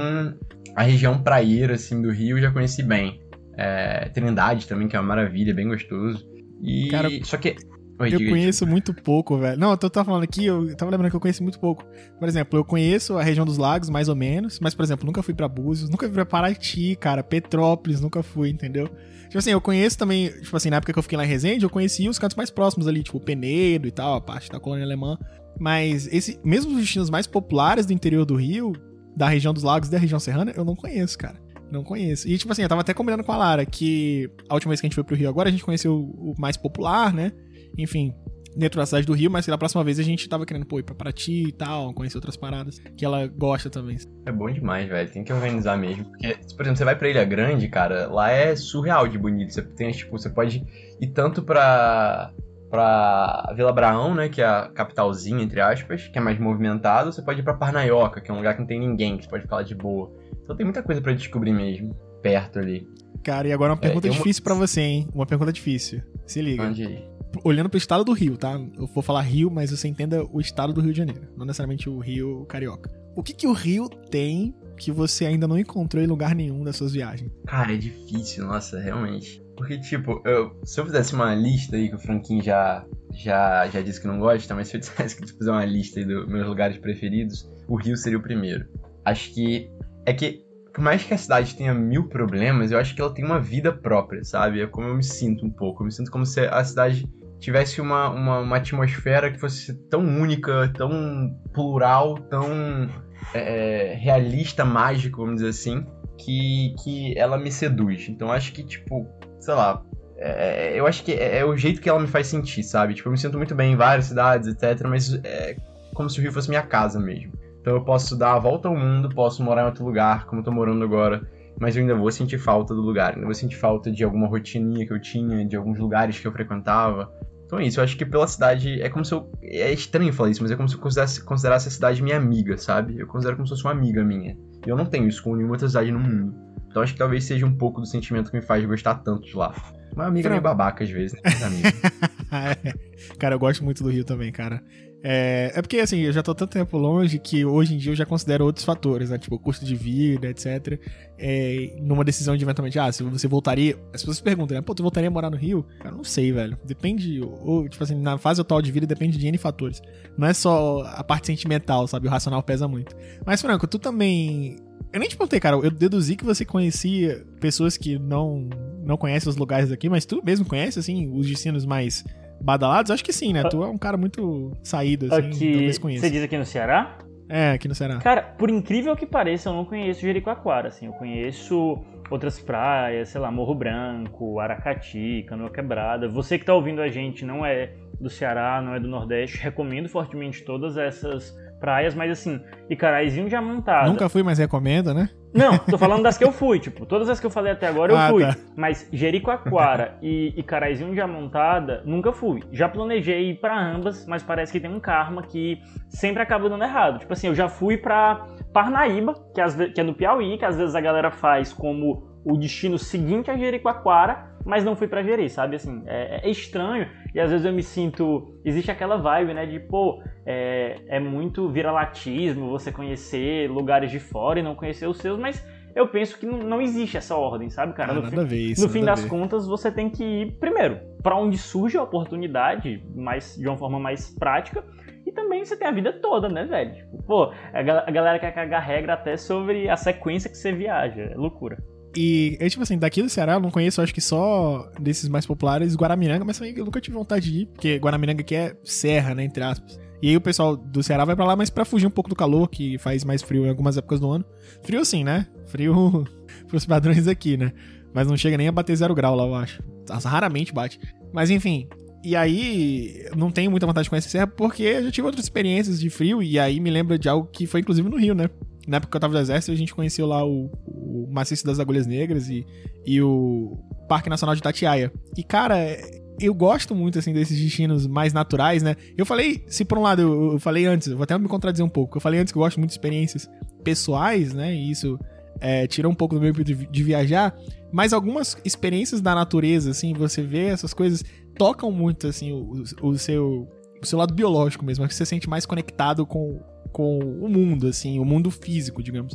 a região praieira, assim, do Rio eu já conheci bem. É, Trindade também, que é uma maravilha, bem gostoso. E. Cara, só que. Oi, Eu diga conheço muito pouco, velho. Não, eu tava falando aqui, eu tava lembrando que eu conheço muito pouco. Por exemplo, eu conheço a região dos lagos, mais ou menos, mas, por exemplo, nunca fui pra Búzios, nunca fui pra Paraty, cara, Petrópolis, nunca fui, entendeu? Tipo assim, eu conheço também, tipo assim, na época que eu fiquei lá em Resende, eu conhecia os cantos mais próximos ali, tipo Penedo e tal, a parte da colônia alemã. Mas esse, mesmo os destinos mais populares do interior do Rio, da região dos lagos e da região serrana, eu não conheço, cara. Não conheço. E, tipo assim, eu tava até combinando com a Lara que a última vez que a gente foi pro Rio agora, a gente conheceu o mais popular, né? Enfim, dentro da cidade do Rio, mas que da próxima vez a gente tava querendo, pô, ir pra Paraty e tal, conhecer outras paradas, que ela gosta também. É bom demais, velho. Tem que organizar mesmo. Porque, por exemplo, você vai pra Ilha Grande, cara, lá é surreal de bonito. Você tem, tipo, você pode ir tanto pra. Pra Vila Abraão, né? Que é a capitalzinha, entre aspas, que é mais movimentado. Você pode ir pra Parnaioca, que é um lugar que não tem ninguém, que você pode ficar lá de boa. Então tem muita coisa pra descobrir mesmo, perto ali. Cara, e agora uma pergunta tem uma- difícil pra você, hein? Uma pergunta difícil. Se liga. Onde ir? Olhando pro estado do Rio, tá? Eu vou falar Rio, mas você entenda o estado do Rio de Janeiro, não necessariamente o Rio carioca. O que que o Rio tem que você ainda não encontrou em lugar nenhum das suas viagens? Cara, é difícil, nossa, realmente. Porque, tipo, eu- se eu fizesse uma lista aí, que o Franquinho já, já, já disse que não gosta, mas se eu dissesse que fizer uma lista aí dos meus lugares preferidos, o Rio seria o primeiro. Acho que. É que, por mais que a cidade tenha mil problemas, eu acho que ela tem uma vida própria, sabe? É como eu me sinto um pouco. Eu me sinto como se a cidade tivesse uma, uma, uma atmosfera que fosse tão única, tão plural, tão é, realista, mágico, vamos dizer assim, que, que ela me seduz. Então acho que, tipo, sei lá, é, eu acho que é, é o jeito que ela me faz sentir, sabe? Tipo, eu me sinto muito bem em várias cidades, etc, mas é como se o Rio fosse minha casa mesmo. Então eu posso dar a volta ao mundo, posso morar em outro lugar, como eu tô morando agora, mas eu ainda vou sentir falta do lugar, ainda vou sentir falta de alguma rotininha que eu tinha, de alguns lugares que eu frequentava. Então é isso, eu acho que pela cidade, é como se eu. É estranho falar isso, mas é como se eu considerasse, considerasse a cidade minha amiga, sabe? Eu considero como se fosse uma amiga minha. E eu não tenho isso com nenhuma outra cidade no mundo. Então acho que talvez seja um pouco do sentimento que me faz gostar tanto de lá. Uma amiga meio babaca às vezes, né? Amiga. cara, eu gosto muito do Rio também, cara. É, é porque, assim, eu já tô tanto tempo longe que hoje em dia eu já considero outros fatores, né? Tipo, custo de vida, etc. É, numa decisão de eventualmente, ah, se você voltaria. As pessoas perguntam, né? Pô, tu voltaria a morar no Rio? Cara, não sei, velho. Depende. Ou, tipo assim, na fase atual de vida depende de N fatores. Não é só a parte sentimental, sabe? O racional pesa muito. Mas, Franco, tu também. Eu nem te perguntei, cara. Eu deduzi que você conhecia pessoas que não, não conhecem os lugares daqui, mas tu mesmo conhece, assim, os destinos mais badalados? Acho que sim, né? Tu é um cara muito saído, assim, Aqui, talvez conheça. você diz aqui no Ceará? É, aqui no Ceará. Cara, por incrível que pareça, eu não conheço Jericoacoara, assim. Eu conheço outras praias, sei lá, Morro Branco, Aracati, Canoa Quebrada. Você que tá ouvindo a gente não é do Ceará, não é do Nordeste, recomendo fortemente todas essas praias, mas assim, Icaraizinho já montado. Nunca fui, mas recomendo, né? Não, tô falando das que eu fui, tipo, todas as que eu falei até agora eu Ah, fui. tá. Mas Jericoacoara e Icaraizinho já montada, nunca fui. Já planejei ir pra ambas, mas parece que tem um karma que sempre acaba dando errado. Tipo assim, eu já fui pra Parnaíba, que, às ve- que é no Piauí, que às vezes a galera faz como o destino seguinte a Jericoacoara, mas não fui pra Jeri, sabe? Assim, é, é estranho e às vezes eu me sinto. Existe aquela vibe, né? De, pô, é, é muito viralatismo você conhecer lugares de fora e não conhecer os seus, mas eu penso que não, existe essa ordem, sabe, cara? Ah, no nada fim, a ver isso. no fim das contas, você tem que ir, primeiro, pra onde surge a oportunidade, mas de uma forma mais prática. E também você tem a vida toda, né, velho? Tipo, pô, a galera quer cagar regra até sobre a sequência que você viaja. É loucura. E, eu, tipo assim, daqui do Ceará eu não conheço, acho que só desses mais populares, Guaramiranga, mas eu nunca tive vontade de ir, porque Guaramiranga aqui é serra, né, entre aspas. E aí o pessoal do Ceará vai pra lá, mas pra fugir um pouco do calor, que faz mais frio em algumas épocas do ano. Frio sim, né? Frio pros padrões aqui, né? Mas não chega nem a bater zero grau lá, eu acho. Raramente bate. Mas enfim, E aí, não tenho muita vontade de conhecer a serra porque eu já tive outras experiências de frio e aí me lembra de algo que foi inclusive no Rio, né? Na época que eu tava no exército, a gente conheceu lá o, o Maciço das Agulhas Negras e, e o Parque Nacional de Tatiaia. E, cara, eu gosto muito, assim, desses destinos mais naturais, né? Eu falei, se por um lado, eu, eu falei antes, eu vou até me contradizer um pouco, eu falei antes que eu gosto muito de experiências pessoais, né? E isso é, tirou um pouco do meu de, de viajar, mas algumas experiências da natureza, assim, você vê essas coisas, tocam muito, assim, o, o seu o seu lado biológico mesmo, que você se sente mais conectado com, com o mundo, assim, o mundo físico, digamos.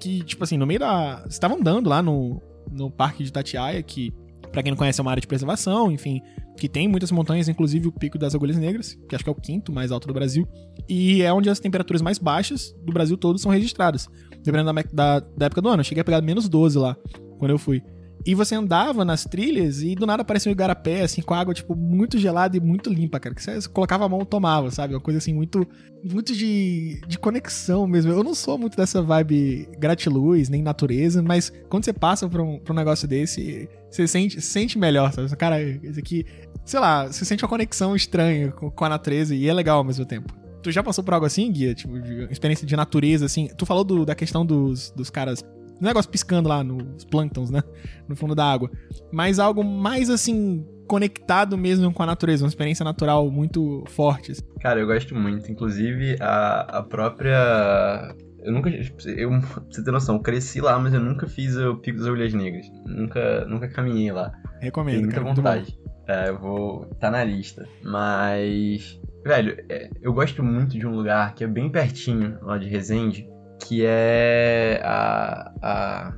Que, tipo assim, no meio da. Tava andando lá no, no Parque de Tatiaia, que, para quem não conhece, é uma área de preservação, enfim, que tem muitas montanhas, inclusive o Pico das Agulhas Negras, que acho que é o quinto mais alto do Brasil, e é onde as temperaturas mais baixas do Brasil todo são registradas, dependendo da, da, da época do ano. Eu cheguei a pegar menos 12 lá, quando eu fui. E você andava nas trilhas e do nada aparecia um igarapé, assim, com água, tipo, muito gelada e muito limpa, cara. Que você colocava a mão tomava, sabe? Uma coisa assim, muito muito de, de conexão mesmo. Eu não sou muito dessa vibe gratiluz, nem natureza, mas quando você passa por um, por um negócio desse, você sente, sente melhor, sabe? Cara, esse aqui, sei lá, você sente uma conexão estranha com, com a natureza e é legal ao mesmo tempo. Tu já passou por algo assim, Guia? Tipo, de experiência de natureza, assim? Tu falou do, da questão dos, dos caras negócio piscando lá nos plânctons, né? No fundo da água. Mas algo mais assim, conectado mesmo com a natureza, uma experiência natural muito forte. Assim. Cara, eu gosto muito. Inclusive, a, a própria. Eu nunca. Eu, pra você ter noção, eu cresci lá, mas eu nunca fiz o Pico das Agulhas Negras. Nunca, nunca caminhei lá. Recomendo. Tenho muita cara, vontade. É, eu vou. Tá na lista. Mas. Velho, é, eu gosto muito de um lugar que é bem pertinho lá de Resende que é a, a,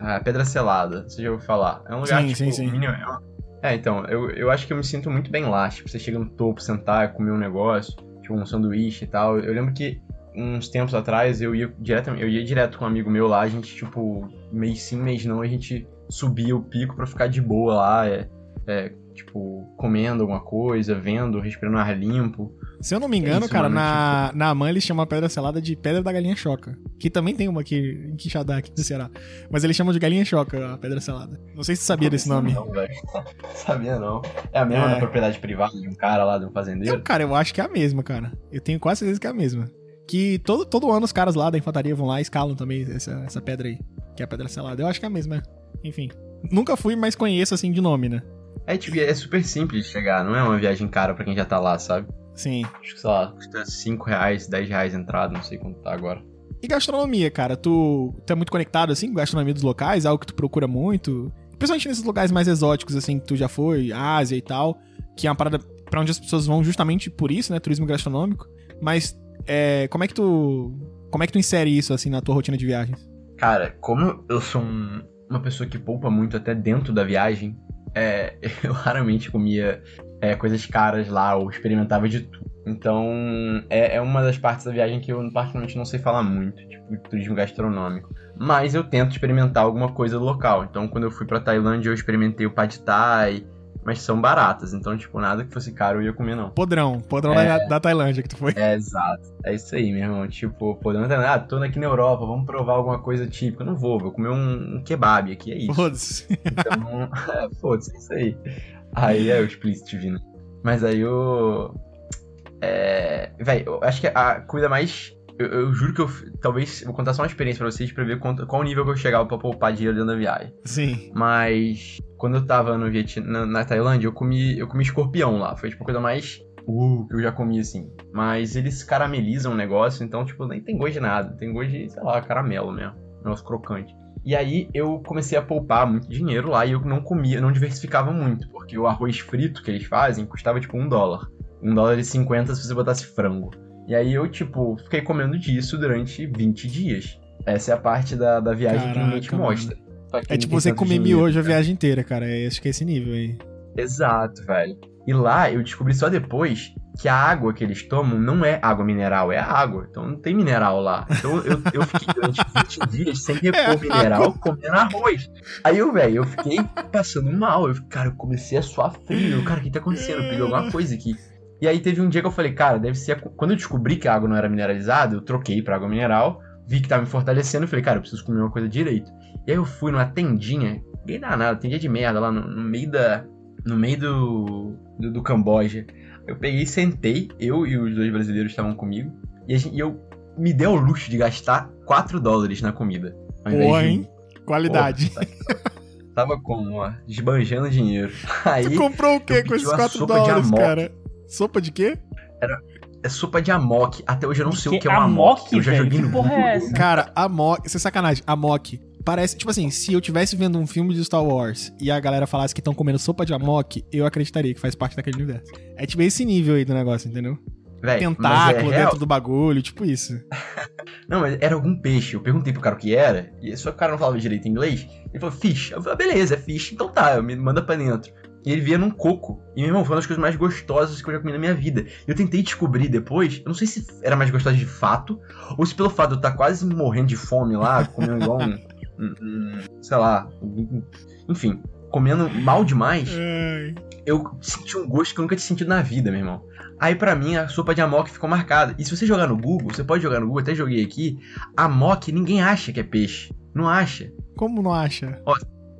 a Pedra Selada. Você já ouviu falar? É um lugar, sim, tipo, sim, sim. Mínimo, é, é, então, eu, eu acho que eu me sinto muito bem lá. Tipo, você chega no topo, sentar, comer um negócio, tipo, um sanduíche e tal. Eu lembro que uns tempos atrás eu ia direto, eu ia direto com um amigo meu lá, a gente, tipo, mês sim, mês não, a gente subia o pico pra ficar de boa lá, é, é tipo, comendo alguma coisa, vendo, respirando ar limpo. Se eu não me engano, é isso, cara, mano, na, tipo... na AMAN eles chamam a pedra selada de Pedra da Galinha Choca. Que também tem uma aqui em Quixadá, aqui no Ceará. Mas eles chamam de Galinha Choca a pedra selada. Não sei se você sabia desse nome. Não, velho. Sabia não. É a mesma é. da propriedade privada de um cara lá, de um fazendeiro? Eu, cara, eu acho que é a mesma, cara. Eu tenho quase certeza que é a mesma. Que todo, todo ano os caras lá da infantaria vão lá e escalam também essa, essa pedra aí, que é a pedra selada. Eu acho que é a mesma. Enfim. Nunca fui, mas conheço assim de nome, né? É, tipo, é super simples de chegar, não é uma viagem cara para quem já tá lá, sabe? Sim. Acho que, sei lá, custa 5 reais, 10 reais a entrada, não sei quanto tá agora. E gastronomia, cara? Tu, tu é muito conectado, assim, com gastronomia dos locais? Algo que tu procura muito? Principalmente nesses lugares mais exóticos, assim, que tu já foi, Ásia e tal, que é uma parada pra onde as pessoas vão justamente por isso, né? Turismo gastronômico. Mas, é, como é que tu... Como é que tu insere isso, assim, na tua rotina de viagens? Cara, como eu sou um, uma pessoa que poupa muito até dentro da viagem, é, eu raramente comia é, coisas caras lá ou experimentava de tudo. Então, é, é, uma das partes da viagem que eu particularmente não sei falar muito, tipo, turismo gastronômico. Mas eu tento experimentar alguma coisa local. Então, quando eu fui pra Tailândia, eu experimentei o Pad Thai, mas são baratas, então, tipo, nada que fosse caro eu ia comer, não. Podrão, podrão é... da, da, Tailândia que tu foi. É, exato. É isso aí, meu irmão. Tipo, podrão da Tailândia. Ah, tô aqui na Europa, vamos provar alguma coisa típica. Eu não vou, vou comer um, um kebab aqui, é isso. Foda-se. Então, é, foda-se, é isso aí. Aí é o explicit vindo. Mas aí eu. É. Véi, eu acho que a coisa mais. Eu, eu, juro que eu. Talvez. Vou contar só uma experiência pra vocês pra ver quanto, qual nível que eu chegava pra poupar dinheiro dentro da viagem. Sim. Mas. Quando eu tava no Vietnã, na, na Tailândia, eu comi, eu comi escorpião lá. Foi tipo a coisa mais. Uh, que eu já comi assim. Mas eles caramelizam o negócio, então, tipo, nem tem gosto de nada. Tem gosto de, sei lá, caramelo mesmo. Negócio crocante. E aí eu comecei a poupar muito dinheiro lá e eu não comia, não diversificava muito, porque o arroz frito que eles fazem custava tipo um dólar. Um dólar e cinquenta se você botasse frango. E aí eu, tipo, fiquei comendo disso durante 20 dias. Essa é a parte da, da viagem Caraca, que ninguém te mostra. É tipo você comer miojo a viagem inteira, cara. É, acho que é esse nível aí. Exato, velho. E lá eu descobri só depois que a água que eles tomam não é água mineral, é água. Então não tem mineral lá. Então eu, eu fiquei durante 20 dias sem repor é mineral, comendo arroz. Aí eu, velho, eu fiquei passando mal. Eu, cara, eu comecei a suar frio. Cara, o que tá acontecendo? Eu peguei alguma coisa aqui. E aí teve um dia que eu falei, cara, deve ser. A... Quando eu descobri que a água não era mineralizada, eu troquei pra água mineral, vi que tava me fortalecendo, falei, cara, eu preciso comer uma coisa direito. E aí eu fui numa tendinha, bem danada, tendinha de merda lá no, no meio da, no meio do, do, do Camboja. Eu peguei e sentei, eu e os dois brasileiros estavam comigo, e, gente, e eu me dei o luxo de gastar 4 dólares na comida. Porra, de... hein? Qualidade. Porra, tava como, ó, desbanjando dinheiro. Aí, tu comprou o quê com esses 4 dólares, cara? Sopa de quê? Era, é sopa de amok. Até hoje eu não sei que o que é um amok. amok eu já joguei no Google. É cara, amok, isso é sacanagem. Amok. Parece, tipo assim, se eu tivesse vendo um filme de Star Wars e a galera falasse que estão comendo sopa de amok, eu acreditaria que faz parte daquele universo. É tipo esse nível aí do negócio, entendeu? Véi, Tentáculo é dentro do bagulho, tipo isso. não, mas era algum peixe. Eu perguntei pro cara o que era, e só o cara não falava direito inglês. Ele falou, fish. Eu falei, ah, beleza, é fish, então tá, me manda pra dentro. E ele via num coco. E, meu irmão, foi uma das coisas mais gostosas que eu já comi na minha vida. Eu tentei descobrir depois, eu não sei se era mais gostosa de fato, ou se pelo fato de eu estar tá quase morrendo de fome lá, comendo igual um, um, um sei lá, um, enfim, comendo mal demais, eu senti um gosto que eu nunca tinha sentido na vida, meu irmão. Aí para mim a sopa de amok ficou marcada. E se você jogar no Google, você pode jogar no Google, até joguei aqui, amok ninguém acha que é peixe. Não acha. Como não acha? Ó,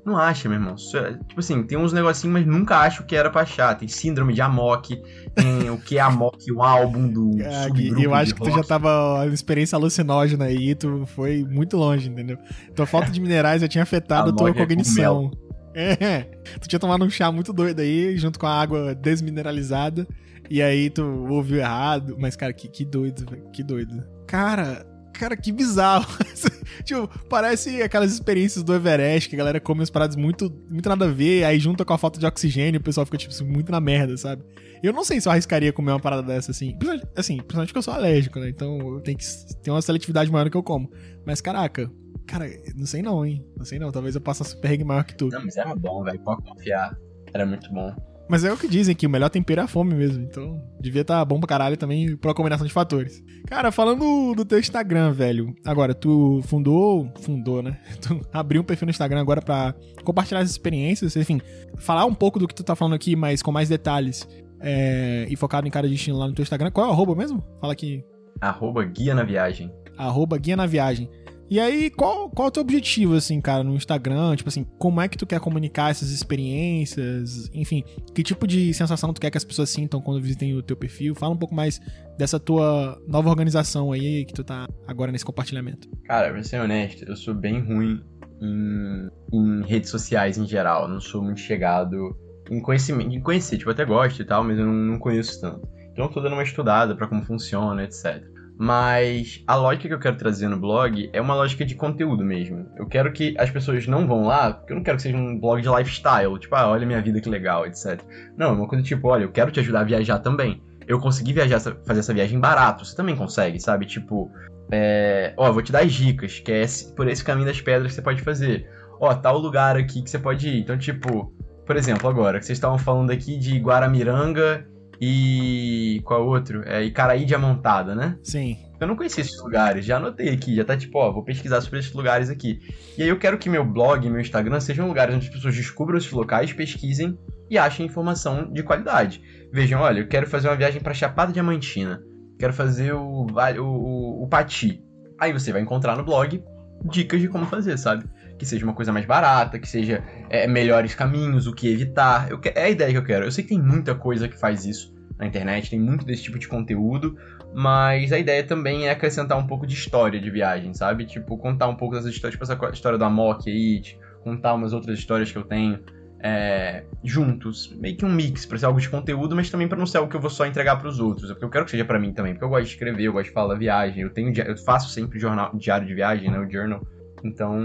não acha, meu irmão. É, tipo assim, tem uns negocinhos, mas nunca acho que era pra achar. Tem síndrome de Amok, tem o que é Amok, o álbum do é, Eu acho que rock. tu já tava uma experiência alucinógena aí, tu foi muito longe, entendeu? Tua falta de minerais já tinha afetado a tua é cognição. É, tu tinha tomado um chá muito doido aí, junto com a água desmineralizada, e aí tu ouviu errado. Mas, cara, que, que doido, que doido. Cara, Cara, que bizarro. tipo, parece aquelas experiências do Everest, que a galera come umas paradas muito, muito nada a ver, aí junta com a falta de oxigênio, o pessoal fica, tipo, muito na merda, sabe? Eu não sei se eu arriscaria comer uma parada dessa, assim. Assim, principalmente porque eu sou alérgico, né? Então eu tenho que ter uma seletividade maior do que eu como. Mas, caraca, cara, não sei não, hein? Não sei não, talvez eu passe super maior que tu. Não, mas era bom, velho, pode confiar. Era muito bom. Mas é o que dizem, que o melhor tempero é a fome mesmo. Então, devia estar tá bom pra caralho também por uma combinação de fatores. Cara, falando do teu Instagram, velho. Agora, tu fundou. Fundou, né? Tu abriu um perfil no Instagram agora pra compartilhar as experiências, enfim, falar um pouco do que tu tá falando aqui, mas com mais detalhes. É, e focado em cada destino lá no teu Instagram. Qual é o arroba mesmo? Fala aqui. Arroba Guia na Viagem. Arroba Guia na Viagem. E aí, qual, qual é o teu objetivo, assim, cara, no Instagram? Tipo assim, como é que tu quer comunicar essas experiências? Enfim, que tipo de sensação tu quer que as pessoas sintam quando visitem o teu perfil? Fala um pouco mais dessa tua nova organização aí que tu tá agora nesse compartilhamento. Cara, pra ser honesto, eu sou bem ruim em, em redes sociais em geral. não sou muito chegado em conhecimento, em conhecer, tipo, eu até gosto e tal, mas eu não, não conheço tanto. Então eu tô dando uma estudada para como funciona, etc. Mas a lógica que eu quero trazer no blog é uma lógica de conteúdo mesmo. Eu quero que as pessoas não vão lá, porque eu não quero que seja um blog de lifestyle, tipo, ah, olha minha vida que legal, etc. Não, é uma coisa tipo, olha, eu quero te ajudar a viajar também. Eu consegui viajar, fazer essa viagem barato, você também consegue, sabe? Tipo, é... ó, vou te dar as dicas, que é por esse caminho das pedras que você pode fazer. Ó, tal lugar aqui que você pode ir. Então, tipo, por exemplo, agora, que vocês estavam falando aqui de Guaramiranga e. Qual outro? É Icaraí Diamantada, né? Sim. Eu não conhecia esses lugares, já anotei aqui, já tá tipo, ó, vou pesquisar sobre esses lugares aqui. E aí eu quero que meu blog e meu Instagram sejam lugares onde as pessoas descubram esses locais, pesquisem e achem informação de qualidade. Vejam, olha, eu quero fazer uma viagem para Chapada Diamantina, quero fazer o, o, o, o Pati. Aí você vai encontrar no blog dicas de como fazer, sabe? Que seja uma coisa mais barata, que seja é, melhores caminhos, o que evitar. Eu, é a ideia que eu quero. Eu sei que tem muita coisa que faz isso na internet, tem muito desse tipo de conteúdo, mas a ideia também é acrescentar um pouco de história de viagem, sabe? Tipo, contar um pouco das histórias, tipo essa história do Amok aí, contar umas outras histórias que eu tenho é, juntos, meio que um mix para ser algo de conteúdo, mas também para não ser algo que eu vou só entregar para os outros, porque eu quero que seja para mim também, porque eu gosto de escrever, eu gosto de falar da viagem, eu tenho, eu faço sempre jornal, diário de viagem, né, o journal, então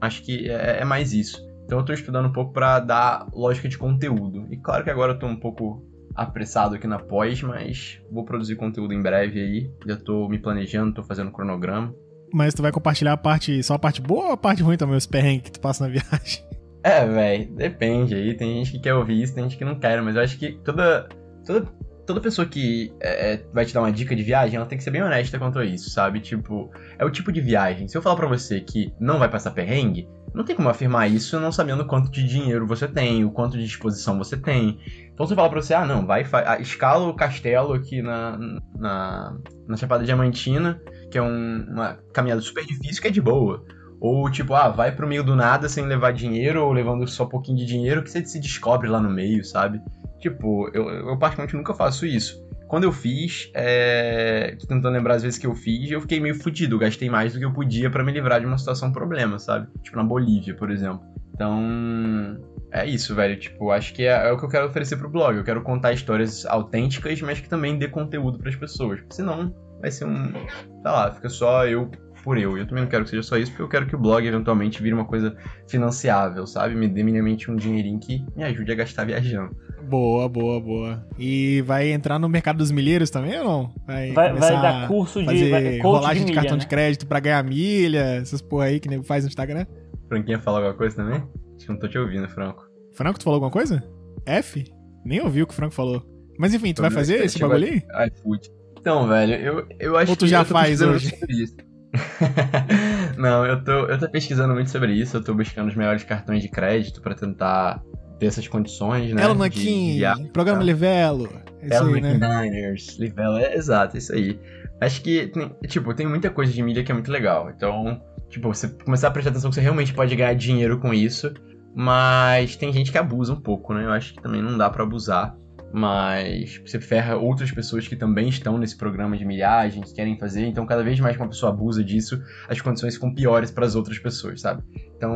acho que é, é mais isso. Então eu tô estudando um pouco para dar lógica de conteúdo. E claro que agora eu tô um pouco apressado aqui na pós, mas vou produzir conteúdo em breve aí. Já tô me planejando, tô fazendo cronograma. Mas tu vai compartilhar a parte, só a parte boa ou a parte ruim também, os perrengues que tu passa na viagem? É, velho, depende aí. Tem gente que quer ouvir isso, tem gente que não quer, mas eu acho que toda, toda, toda pessoa que é, é vai te dar uma dica de viagem, ela tem que ser bem honesta quanto a isso, sabe? Tipo, é o tipo de viagem. Se eu falar para você que não vai passar perrengue, não tem como afirmar isso não sabendo quanto de dinheiro você tem, o quanto de disposição você tem. Então você fala pra você, ah, não, vai, escala o castelo aqui na, na, na Chapada Diamantina, que é um, uma caminhada super difícil, que é de boa. Ou tipo, ah, vai pro meio do nada sem levar dinheiro ou levando só um pouquinho de dinheiro que você se descobre lá no meio, sabe? Tipo, eu, eu nunca faço isso. Quando eu fiz, é... tentando lembrar as vezes que eu fiz, eu fiquei meio fudido, eu gastei mais do que eu podia para me livrar de uma situação problema, sabe? Tipo na Bolívia, por exemplo. Então, é isso, velho. Tipo, acho que é, é, o que eu quero oferecer pro blog. Eu quero contar histórias autênticas, mas que também dê conteúdo para as pessoas. Senão, vai ser um. Sei lá, fica só eu por eu. E eu também não quero que seja só isso, porque eu quero que o blog eventualmente vire uma coisa financiável, sabe? Me dê minimamente um dinheirinho que me ajude a gastar viajando. Boa, boa, boa. E vai entrar no mercado dos milheiros também ou não? Vai, vai, vai dar curso de fazer rolagem de, milha, de cartão né? de crédito para ganhar milha, essas porra aí que nego faz no Instagram. Franquinha fala alguma coisa também? Acho que não tô te ouvindo, Franco. Franco, tu falou alguma coisa? F? Nem ouvi o que o Franco falou. Mas enfim, tu vai fazer esse bagulho aí? iFood. Então, velho, eu, eu acho Ou tu já faz hoje? não, eu tô, eu tô pesquisando muito sobre isso, eu tô buscando os melhores cartões de crédito para tentar ter essas condições, né? Elo Nankin, programa Livelo. É Elo aí, né? Diners, Livelo, é exato, isso aí. Acho que, tem, tipo, tem muita coisa de mídia que é muito legal. Então, tipo, você começar a prestar atenção que você realmente pode ganhar dinheiro com isso. Mas tem gente que abusa um pouco, né? Eu acho que também não dá para abusar mas você ferra outras pessoas que também estão nesse programa de milhagem, que querem fazer, então cada vez mais que uma pessoa abusa disso, as condições ficam piores para as outras pessoas, sabe? Então,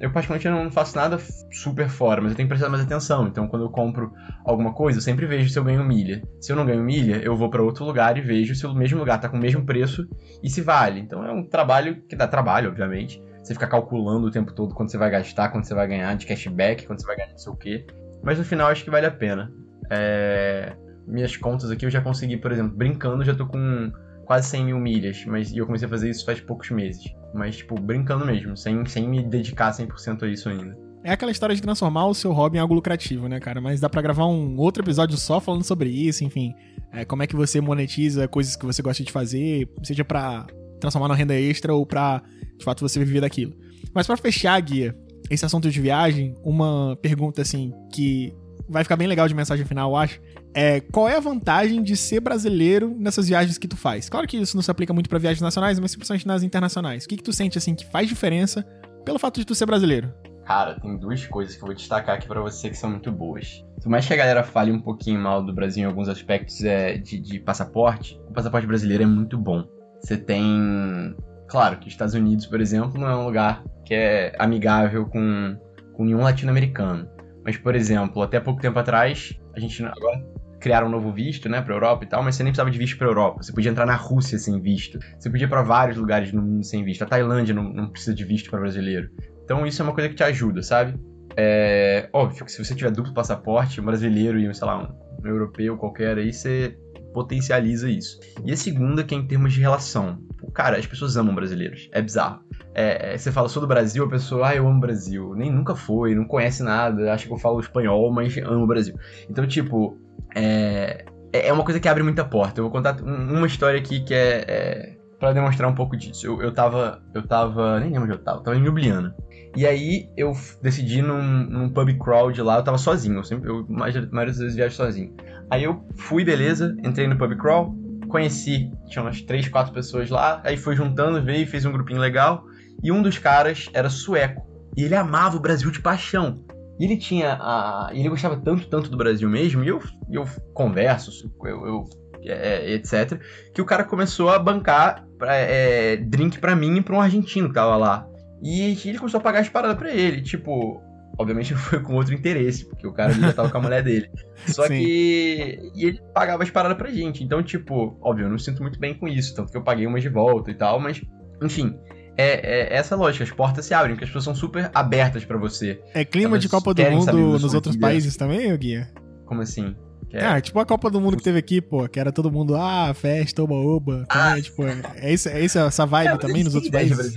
eu particularmente não faço nada super fora, mas eu tenho que prestar mais atenção. Então, quando eu compro alguma coisa, eu sempre vejo se eu ganho milha. Se eu não ganho milha, eu vou para outro lugar e vejo se o mesmo lugar tá com o mesmo preço e se vale. Então, é um trabalho que dá trabalho, obviamente. Você fica calculando o tempo todo quanto você vai gastar, quanto você vai ganhar de cashback, quanto você vai ganhar não sei o quê. Mas no final acho que vale a pena. É, minhas contas aqui eu já consegui, por exemplo, brincando, já tô com quase 100 mil milhas, mas e eu comecei a fazer isso faz poucos meses. Mas, tipo, brincando mesmo, sem, sem me dedicar 100% a isso ainda. É aquela história de transformar o seu hobby em algo lucrativo, né, cara? Mas dá para gravar um outro episódio só falando sobre isso, enfim. É, como é que você monetiza coisas que você gosta de fazer, seja para transformar na renda extra ou pra, de fato, você viver daquilo. Mas para fechar, Guia, esse assunto de viagem, uma pergunta, assim, que vai ficar bem legal de mensagem final, eu acho. É, qual é a vantagem de ser brasileiro nessas viagens que tu faz? Claro que isso não se aplica muito para viagens nacionais, mas principalmente nas internacionais. O que, que tu sente assim que faz diferença pelo fato de tu ser brasileiro? Cara, tem duas coisas que eu vou destacar aqui para você que são muito boas. Por mais que a galera fale um pouquinho mal do Brasil em alguns aspectos é, de, de passaporte, o passaporte brasileiro é muito bom. Você tem. Claro que os Estados Unidos, por exemplo, não é um lugar que é amigável com, com nenhum latino-americano. Mas, por exemplo, até pouco tempo atrás, a gente agora criaram um novo visto, né, pra Europa e tal, mas você nem precisava de visto pra Europa. Você podia entrar na Rússia sem visto. Você podia ir pra vários lugares no mundo sem visto. A Tailândia não, não precisa de visto para brasileiro. Então isso é uma coisa que te ajuda, sabe? É óbvio que se você tiver duplo passaporte, um brasileiro e, sei lá, um, um europeu qualquer aí, você potencializa isso. E a segunda que é em termos de relação. Cara, as pessoas amam brasileiros. É bizarro. É, é, você fala, sou do Brasil, a pessoa, ah, eu amo o Brasil. Nem nunca foi, não conhece nada, acha que eu falo espanhol, mas amo o Brasil. Então, tipo, é, é, é uma coisa que abre muita porta. Eu vou contar uma história aqui que é, é para demonstrar um pouco disso. Eu, eu tava, eu tava, nem lembro onde eu tava, tava em Ljubljana. E aí eu decidi num, num pub crawl de lá, eu tava sozinho, eu sempre, eu, a maioria das vezes viajo sozinho. Aí eu fui, beleza, entrei no pub crawl, conheci, tinha umas 3, 4 pessoas lá, aí foi juntando, veio, fez um grupinho legal. E um dos caras era sueco. E ele amava o Brasil de paixão. E ele tinha a. Ele gostava tanto, tanto do Brasil mesmo, e eu, eu converso, eu, eu é, etc. Que o cara começou a bancar é, drink para mim e pra um argentino que tava lá. E ele começou a pagar as paradas pra ele. Tipo, obviamente foi com outro interesse, porque o cara já tava com a mulher dele. Só Sim. que. E ele pagava as paradas pra gente. Então, tipo, óbvio, eu não sinto muito bem com isso. Tanto que eu paguei umas de volta e tal, mas. Enfim, é, é essa lógica, as portas se abrem, porque as pessoas são super abertas para você. É clima Elas de Copa do Mundo nos outros vida. países também, Guia? Como assim? É... Ah, tipo a Copa do Mundo que teve aqui, pô, que era todo mundo, ah, festa, oba, oba. Ah. tipo, é, isso, é isso essa vibe é, também nos outros países?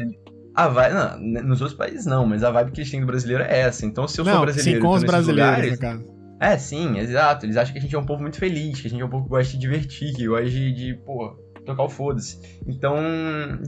A vibe, não, nos outros países não, mas a vibe que eles têm do brasileiro é essa. Então, se eu não, sou brasileiro. Sim, com os brasileiros, lugares, no caso. É, sim, exato. Eles acham que a gente é um povo muito feliz, que a gente é um povo que gosta de divertir, que gosta de, de pô, tocar o foda-se. Então,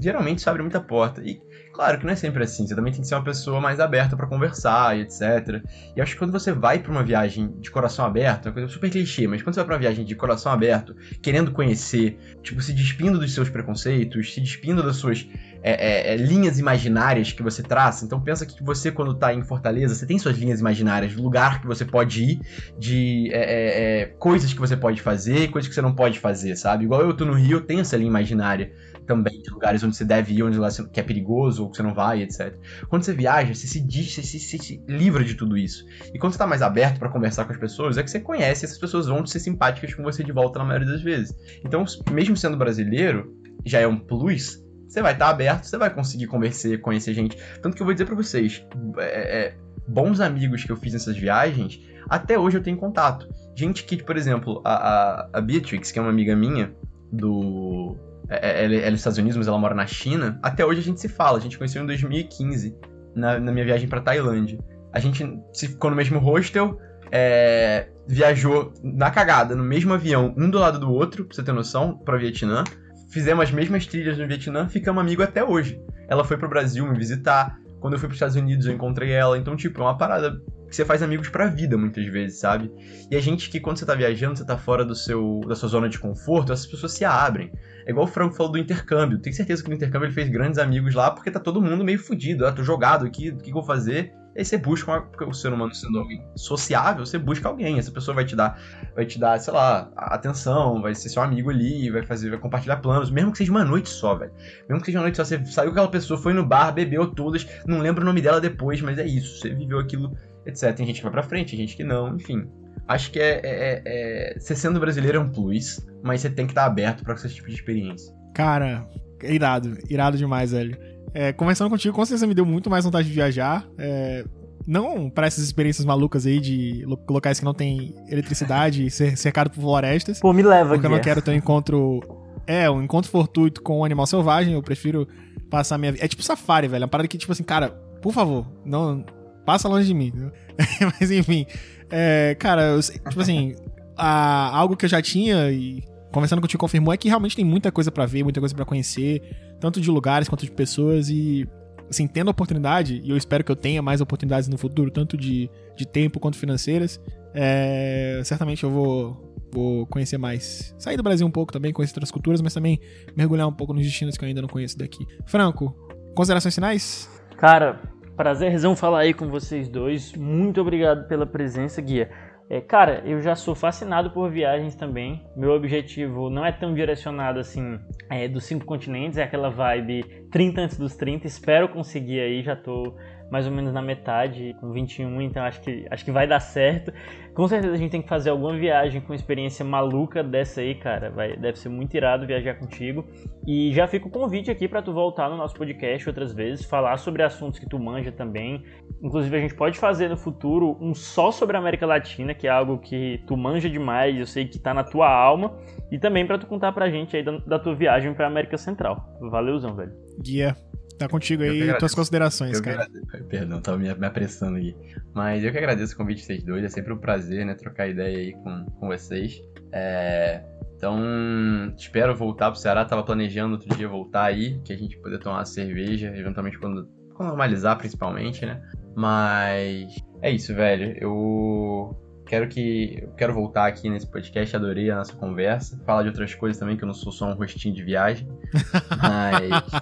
geralmente isso abre muita porta. E Claro que não é sempre assim, você também tem que ser uma pessoa mais aberta para conversar e etc. E acho que quando você vai para uma viagem de coração aberto, é uma coisa super clichê, mas quando você vai para uma viagem de coração aberto, querendo conhecer, tipo, se despindo dos seus preconceitos, se despindo das suas é, é, é, linhas imaginárias que você traça. Então pensa que você, quando tá em Fortaleza, você tem suas linhas imaginárias, lugar que você pode ir, de é, é, é, coisas que você pode fazer, coisas que você não pode fazer, sabe? Igual eu tô no Rio, eu tenho essa linha imaginária também de lugares onde você deve ir, onde que é perigoso ou que você não vai, etc. Quando você viaja, você se diz, você se, se, se livra de tudo isso. E quando você tá mais aberto para conversar com as pessoas, é que você conhece, essas pessoas vão ser simpáticas com você de volta na maioria das vezes. Então, mesmo sendo brasileiro, já é um plus, você vai estar tá aberto, você vai conseguir conversar, conhecer gente. Tanto que eu vou dizer para vocês, é, é, bons amigos que eu fiz nessas viagens, até hoje eu tenho contato. Gente que, por exemplo, a, a, a Beatrix, que é uma amiga minha, do é, é, ela, ela é dos Estados Unidos, mas ela mora na China. Até hoje a gente se fala. A gente conheceu em 2015, na, na minha viagem para Tailândia. A gente ficou no mesmo hostel, é, viajou na cagada, no mesmo avião, um do lado do outro, pra você ter noção, pra Vietnã. Fizemos as mesmas trilhas no Vietnã, ficamos amigos até hoje. Ela foi pro Brasil me visitar. Quando eu fui pros Estados Unidos, eu encontrei ela. Então, tipo, é uma parada que você faz amigos pra vida, muitas vezes, sabe? E a gente que, quando você tá viajando, você tá fora do seu, da sua zona de conforto, essas pessoas se abrem. É igual o Franco falou do intercâmbio. Tenho certeza que no intercâmbio ele fez grandes amigos lá, porque tá todo mundo meio fudido. Ah, tô jogado aqui, o que, que eu vou fazer? Aí você busca, uma, porque o ser humano sendo alguém sociável, você busca alguém. Essa pessoa vai te dar, vai te dar, sei lá, atenção, vai ser seu amigo ali, vai fazer, vai compartilhar planos, mesmo que seja uma noite só, velho. Mesmo que seja uma noite só, você saiu com aquela pessoa, foi no bar, bebeu todas, não lembro o nome dela depois, mas é isso, você viveu aquilo, etc. Tem gente que vai pra frente, tem gente que não, enfim. Acho que é, é, é, é Você sendo brasileiro é um plus, mas você tem que estar aberto para esse tipo de experiência. Cara, irado, irado demais, velho. É, conversando contigo, com certeza me deu muito mais vontade de viajar. É, não para essas experiências malucas aí de locais que não tem eletricidade, ser cercado por florestas. Pô, me leva Porque eu não quero ter um encontro. É, um encontro fortuito com um animal selvagem. Eu prefiro passar minha vida. É tipo safari, velho. É uma parada que, tipo assim, cara, por favor, não. Passa longe de mim. Mas enfim. É, cara, eu, tipo assim, a, algo que eu já tinha e conversando contigo confirmou é que realmente tem muita coisa para ver, muita coisa para conhecer, tanto de lugares quanto de pessoas e assim, tendo a oportunidade, e eu espero que eu tenha mais oportunidades no futuro, tanto de, de tempo quanto financeiras, é, certamente eu vou, vou conhecer mais. Sair do Brasil um pouco também, conhecer outras culturas, mas também mergulhar um pouco nos destinos que eu ainda não conheço daqui. Franco, considerações finais? Cara, prazerzão falar aí com vocês dois. Muito obrigado pela presença, Guia. É, cara, eu já sou fascinado por viagens também. Meu objetivo não é tão direcionado assim é, dos cinco continentes, é aquela vibe 30 antes dos 30. Espero conseguir aí, já tô mais ou menos na metade, com 21, então acho que, acho que vai dar certo. Com certeza a gente tem que fazer alguma viagem com experiência maluca dessa aí, cara. Vai, deve ser muito irado viajar contigo. E já fica o convite aqui para tu voltar no nosso podcast outras vezes, falar sobre assuntos que tu manja também. Inclusive a gente pode fazer no futuro um só sobre a América Latina, que é algo que tu manja demais, eu sei que tá na tua alma, e também para tu contar pra gente aí da, da tua viagem para América Central. Valeuzão, velho. Guia. Tá contigo aí tuas considerações, eu cara. Perdão, tava me, me apressando aqui. Mas eu que agradeço o convite de vocês dois. É sempre um prazer, né? Trocar ideia aí com, com vocês. É... Então, espero voltar pro Ceará. Tava planejando outro dia voltar aí, que a gente poder tomar uma cerveja, eventualmente quando, quando normalizar, principalmente, né? Mas é isso, velho. Eu quero que eu quero voltar aqui nesse podcast, adorei a nossa conversa, falar de outras coisas também, que eu não sou só um rostinho de viagem. Mas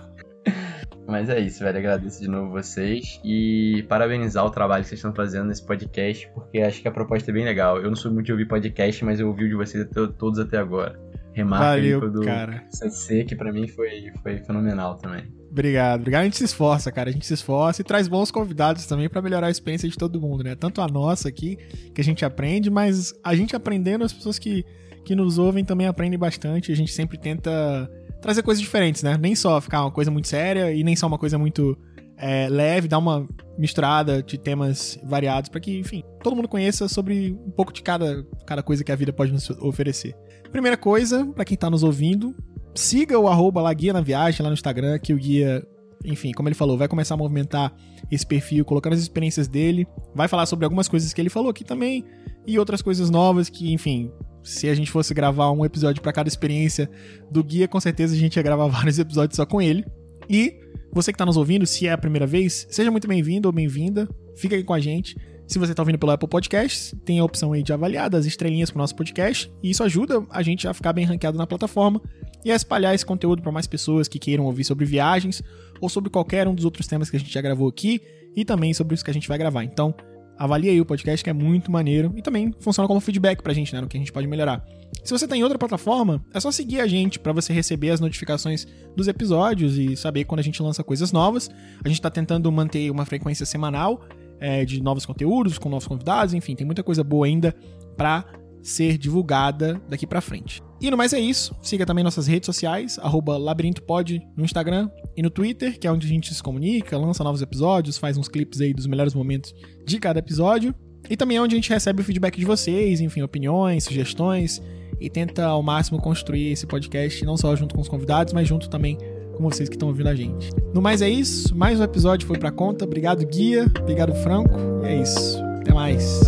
mas é isso, velho. Agradeço de novo vocês e parabenizar o trabalho que vocês estão fazendo nesse podcast, porque acho que a proposta é bem legal. Eu não sou muito de ouvir podcast, mas eu ouvi o de vocês todos até agora. Remarca Valeu, aí do cara. CC, que pra mim foi, foi fenomenal também. Obrigado, obrigado. A gente se esforça, cara. A gente se esforça e traz bons convidados também para melhorar a experiência de todo mundo, né? Tanto a nossa aqui, que a gente aprende, mas a gente aprendendo, as pessoas que, que nos ouvem também aprendem bastante. A gente sempre tenta trazer coisas diferentes, né? Nem só ficar uma coisa muito séria e nem só uma coisa muito é, leve, dar uma misturada de temas variados para que, enfim, todo mundo conheça sobre um pouco de cada, cada coisa que a vida pode nos oferecer. Primeira coisa, para quem tá nos ouvindo, siga o arroba lá, Guia na Viagem, lá no Instagram, que o Guia, enfim, como ele falou, vai começar a movimentar esse perfil, colocando as experiências dele, vai falar sobre algumas coisas que ele falou aqui também, e outras coisas novas que, enfim, se a gente fosse gravar um episódio para cada experiência do guia, com certeza a gente ia gravar vários episódios só com ele. E você que está nos ouvindo, se é a primeira vez, seja muito bem-vindo ou bem-vinda. Fica aqui com a gente. Se você está ouvindo pelo Apple Podcasts, tem a opção aí de avaliar das estrelinhas para o nosso podcast. E isso ajuda a gente a ficar bem ranqueado na plataforma. e a espalhar esse conteúdo para mais pessoas que queiram ouvir sobre viagens ou sobre qualquer um dos outros temas que a gente já gravou aqui e também sobre os que a gente vai gravar. Então, avalie aí o podcast que é muito maneiro e também funciona como feedback pra gente, né, no que a gente pode melhorar. Se você tem tá outra plataforma, é só seguir a gente para você receber as notificações dos episódios e saber quando a gente lança coisas novas. A gente tá tentando manter uma frequência semanal é, de novos conteúdos, com novos convidados, enfim, tem muita coisa boa ainda pra ser divulgada daqui para frente. E no mais é isso. Siga também nossas redes sociais, labirintopod no Instagram e no Twitter, que é onde a gente se comunica, lança novos episódios, faz uns clipes aí dos melhores momentos de cada episódio. E também é onde a gente recebe o feedback de vocês, enfim, opiniões, sugestões, e tenta ao máximo construir esse podcast não só junto com os convidados, mas junto também com vocês que estão ouvindo a gente. No mais é isso, mais um episódio foi pra conta. Obrigado, Guia, obrigado, Franco, e é isso. Até mais.